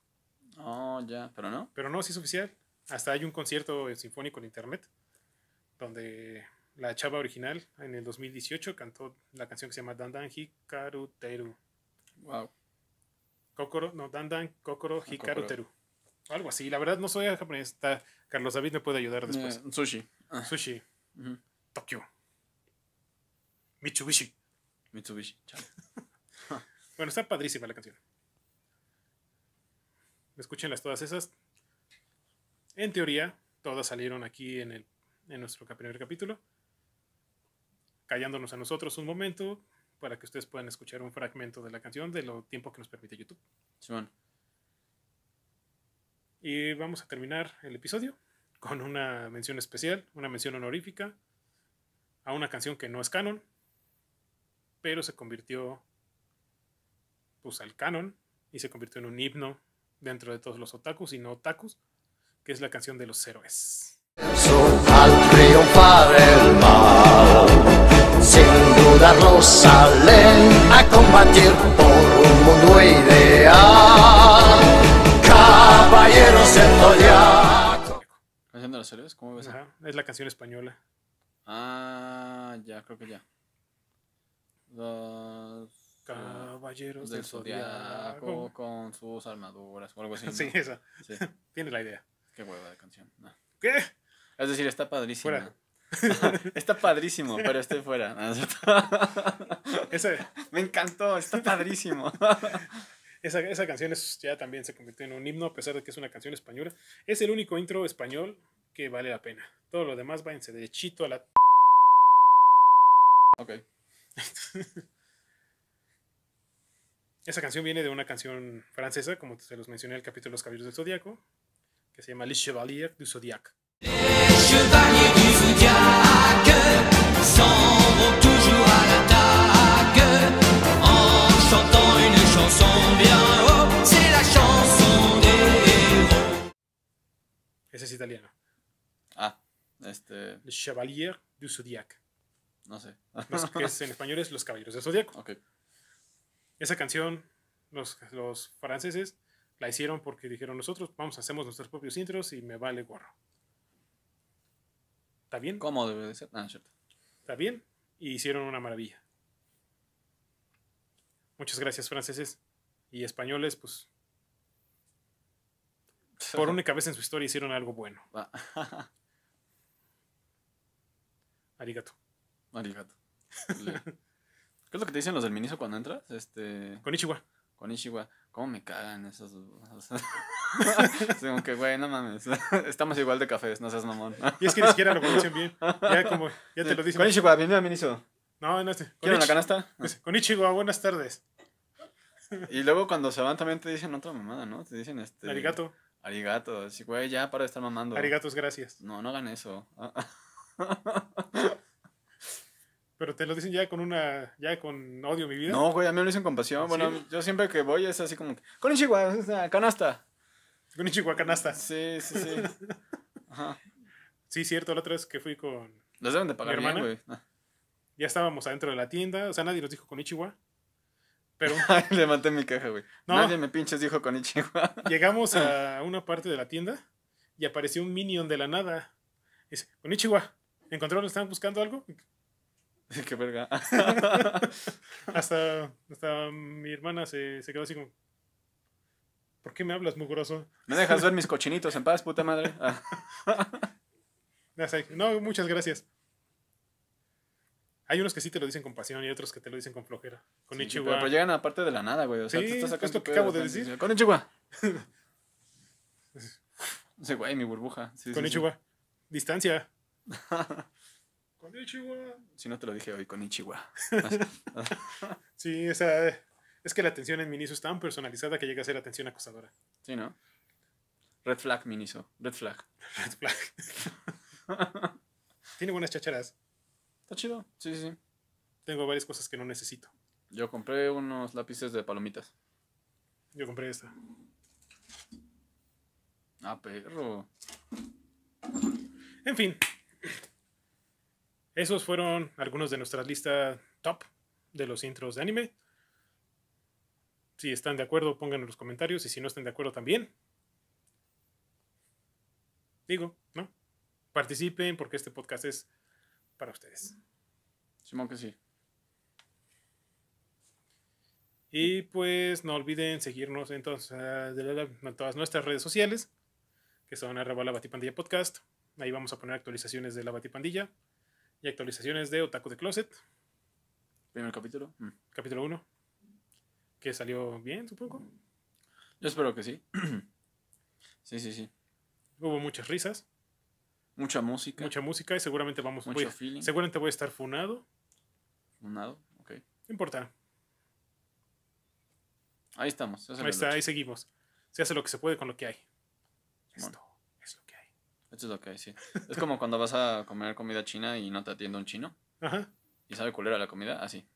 Oh, ya. Pero no. Pero no, sí es oficial. Hasta hay un concierto sinfónico en internet donde la chava original en el 2018 cantó la canción que se llama Dandan Hikaru Teru. Wow. Kokoro, no, Dandan Kokoro Hikaru Kokoro. Teru. Algo así. La verdad no soy japonés. Está, Carlos David me puede ayudar después. Eh, sushi. Ah, Sushi, ujú. Tokio. Mitsubishi. Mitsubishi. Chale. (laughs) Bueno, está padrísima la canción. Escúchenlas todas esas. En teoría, todas salieron aquí en, el, en nuestro primer capítulo. Callándonos a nosotros un momento para que ustedes puedan escuchar un fragmento de la canción de lo tiempo que nos permite YouTube. Simón. Y vamos a terminar el episodio con una mención especial, una mención honorífica a una canción que no es canon, pero se convirtió pues al canon y se convirtió en un himno dentro de todos los otakus y no otakus, que es la canción de los héroes. Al triunfar el mal, sin salen a combatir por un mundo ideal. Caballeros del Zodiaco. ¿Canción de los héroes? ¿Cómo ves? Ajá, es la canción española. Ah, ya, creo que ya. Los Caballeros del del zodiaco con sus armaduras o algo así. (laughs) ¿no? Sí, esa. Sí. (laughs) Tiene la idea. Qué hueva de canción. no. ¿Qué? Es decir, está padrísimo. Fuera. (laughs) está padrísimo, pero estoy fuera. No, es cierto. (laughs) Esa, Me encantó, está padrísimo. (laughs) esa, esa canción es, ya también se convirtió en un himno, a pesar de que es una canción española. Es el único intro español que vale la pena. Todo lo demás, váyanse derechito a la... ok. Esa canción viene de una canción francesa, como se los mencioné en el capítulo de Los Caballeros del Zodíaco, que se llama Les Chevaliers du Zodiaque. Ese es italiano. Ah, este. Les Chevaliers du Zodiaque. No sé. Los que es, en español es Los Caballeros del Zodíaco. ok. Esa canción, los, los franceses la hicieron porque dijeron nosotros vamos, hacemos nuestros propios intros y me vale gorro. ¿Está bien? ¿Cómo debe de ser? Ah, cierto. ¿Está bien? Y hicieron una maravilla. Muchas gracias franceses y españoles, pues por (laughs) única vez en su historia hicieron algo bueno. Va. (laughs) Arigato. Arigato. ¿Qué es lo que te dicen los del Miniso cuando entras? Este. Con Ishiwa. ¿Cómo me cagan esos? (laughs) Sí, como que, güey, no mames. (laughs) Estamos igual de cafés, no seas mamón. Y es que ni siquiera lo pronuncian bien. Ya como, ya te lo dicen. Con Ishiwa, bienvenido a Miniso. No, no, este. ¿Quieren la canasta? pues, Konnichiwa, buenas tardes. Y luego cuando se van también te dicen otra mamada, ¿no? Te dicen este. Arigato. Arigato. Así, güey, ya para de estar mamando. Arigatos, gracias. No, no hagan eso. (laughs) Pero te lo dicen ya con una, ya con odio, mi vida. No, güey, a mí me lo dicen con pasión. ¿Sí? Bueno, yo siempre que voy es así como que. Con una canasta. Konnichiwa, canasta. Sí, sí, sí. (laughs) Ajá. Sí, cierto, la otra vez que fui con... Los deben de pagar ¿Mi hermana? güey. Ah. Ya estábamos adentro de la tienda, o sea, nadie nos dijo Konnichiwa. Pero (laughs) Ay, levanté mi caja, güey. No. Nadie me pinches dijo con Ichiwa. (laughs) llegamos a una parte de la tienda y apareció un minion de la nada. Dice, Konnichiwa, ¿encontraron? ¿Estaban buscando algo? (laughs) Qué verga. (laughs) Hasta, hasta mi hermana se, se quedó así como... ¿Por qué me hablas, mugroso? ¿Me dejas ver mis (laughs) cochinitos en paz, puta madre? Ah. No, muchas gracias. Hay unos que sí te lo dicen con pasión y otros que te lo dicen con flojera. Sí, sí, Konnichiwa. pero, pero llegan aparte de la nada, güey. O sea, Sí, te estás es sacando lo que acabo de decir. Con Ichiwa. Sí, güey, mi burbuja. Sí, sí. Konnichiwa. Distancia. Konnichiwa. Si no te lo dije hoy, con Ichiwa. (laughs) Sí, esa, es que la atención en Miniso es tan personalizada que llega a ser atención acosadora. Sí, ¿no? Red flag, Miniso. Red flag. (laughs) Red flag. (laughs) Tiene buenas chacharas. Está chido. Sí, sí, sí. Tengo varias cosas que no necesito. Yo compré unos lápices de palomitas. Yo compré esta. Ah, perro. En fin. Esos fueron algunos de nuestra lista top de los intros de anime. Si están de acuerdo, pónganlo en los comentarios. Y si no están de acuerdo, también. Digo, ¿no? Participen porque este podcast es para ustedes. Simón que sí. Y pues no olviden seguirnos en todas, la- en todas nuestras redes sociales, que son arroba la Batipandilla Podcast. Ahí vamos a poner actualizaciones de la Batipandilla y actualizaciones de Otaku de Closet, Primer capítulo. Mm. capítulo 1, que salió bien, supongo. Yo espero que sí. (clears throat) sí, sí, sí. Hubo muchas risas, Mucha música. mucha música y seguramente vamos Mucho voy feeling. seguramente voy a estar funado. Un nado. Ok. No importa, Ahí estamos. ahí está, ahí seguimos. Se hace lo que se puede con lo que hay. Esto es lo que hay. Esto es lo que hay, sí. Es como cuando vas a comer comida china y no te atiende un chino. Ajá. Y sabe culera la comida, así.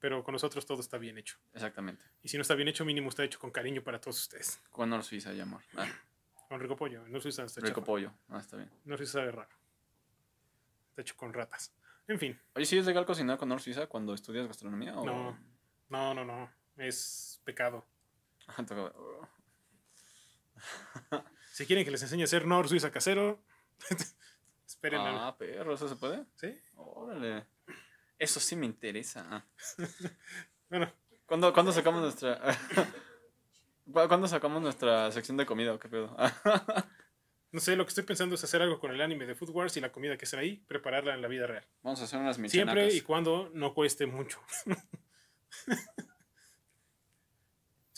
Pero con nosotros todo está bien hecho. Exactamente. Y si no está bien hecho, mínimo está hecho con cariño para todos ustedes. Con Nor Suiza y amor. Ah, Con rico pollo. No Suiza está rico chafa. pollo. Ah, está bien. No Suiza sabe raro. Está hecho con ratas. En fin. Oye, ¿sí es legal cocinar con Nor Suiza cuando estudias gastronomía? O... No. No, no, no. Es pecado. (laughs) (laughs) Si quieren que les enseñe a hacer Nor Suiza casero, (laughs) esperen. a- Ah, perro, ¿eso se puede? ¿Sí? Órale. Eso sí me interesa. (laughs) Bueno, ¿Cuándo, cuándo sacamos nuestra... (laughs) ¿Cu- ¿Cuándo sacamos nuestra sección de comida o qué pedo? no sé, lo que estoy pensando es hacer algo con el anime de Food Wars y la comida que hacen ahí, prepararla en la vida real. Vamos a hacer unas Siempre michanacas. y cuando no cueste mucho.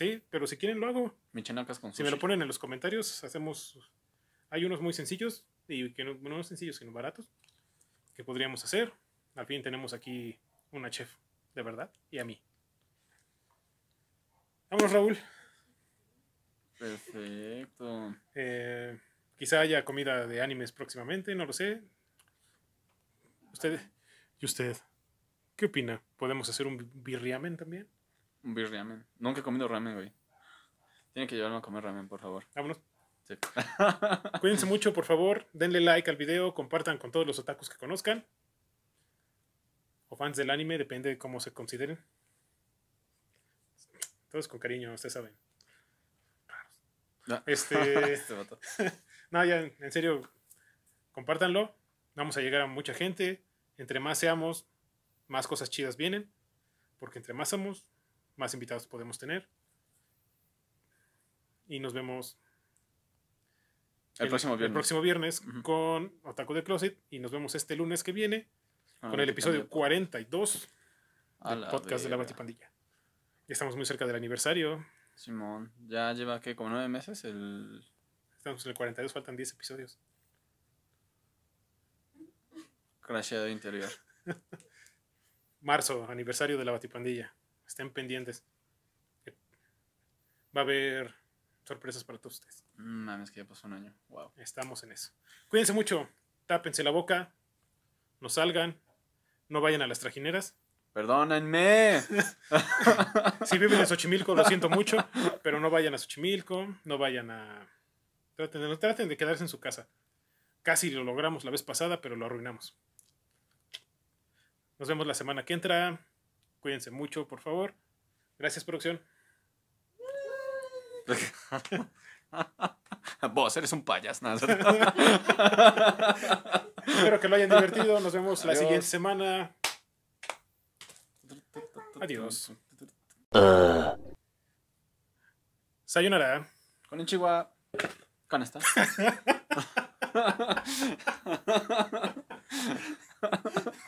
Sí, pero si quieren lo hago. Michanacas con Si me lo ponen en los comentarios, hacemos. Hay unos muy sencillos y que no, no sencillos, sino baratos que podríamos hacer. Al fin tenemos aquí una chef, de verdad, y a mí. Vamos, Raúl. Perfecto. Eh, quizá haya comida de animes próximamente, no lo sé. Usted, ¿y usted? ¿Qué opina? ¿Podemos hacer un birriamen también? Un beer ramen. Nunca he comido ramen, güey. Tiene que llevarme a comer ramen, por favor. Vámonos. Sí. (laughs) (laughs) Cuídense mucho, por favor. Denle like al video, compartan con todos los otakus que conozcan. O fans del anime, depende de cómo se consideren. Todos con cariño, ustedes saben. No. Este. (laughs) Este. No, ya, en serio, compártanlo. Vamos a llegar a mucha gente. Entre más seamos, más cosas chidas vienen. Porque entre más somos, más invitados podemos tener. Y nos vemos El, próximo viernes. el próximo viernes Ujú. con Otaku de Closet. Y nos vemos este lunes que viene Ah, con el episodio cambio. 42 A del podcast de la. Batipandilla. Ya estamos muy cerca del aniversario. Simón, ya lleva, ¿qué? Como nueve meses el... Estamos en el 42, faltan 10 episodios. crasheado interior. (laughs) Marzo, aniversario de la Batipandilla. Estén pendientes. Va a haber sorpresas para todos ustedes. Mm, Mames, que ya pasó un año. Wow. Estamos en eso. Cuídense mucho. Tápense la boca. No salgan. No vayan a las trajineras. ¡Perdónenme! (laughs) Si viven en Xochimilco, lo siento mucho. Pero no vayan a Xochimilco. No vayan a. Traten de, traten de quedarse en su casa. Casi lo logramos la vez pasada, pero lo arruinamos. Nos vemos la semana que entra. Cuídense mucho, por favor. Gracias, producción. (laughs) Vos eres un payas. nada. Espero que lo hayan divertido. Nos vemos la siguiente semana. Adiós. Sayonara. Con Chihuahua. Con esta. (laughs)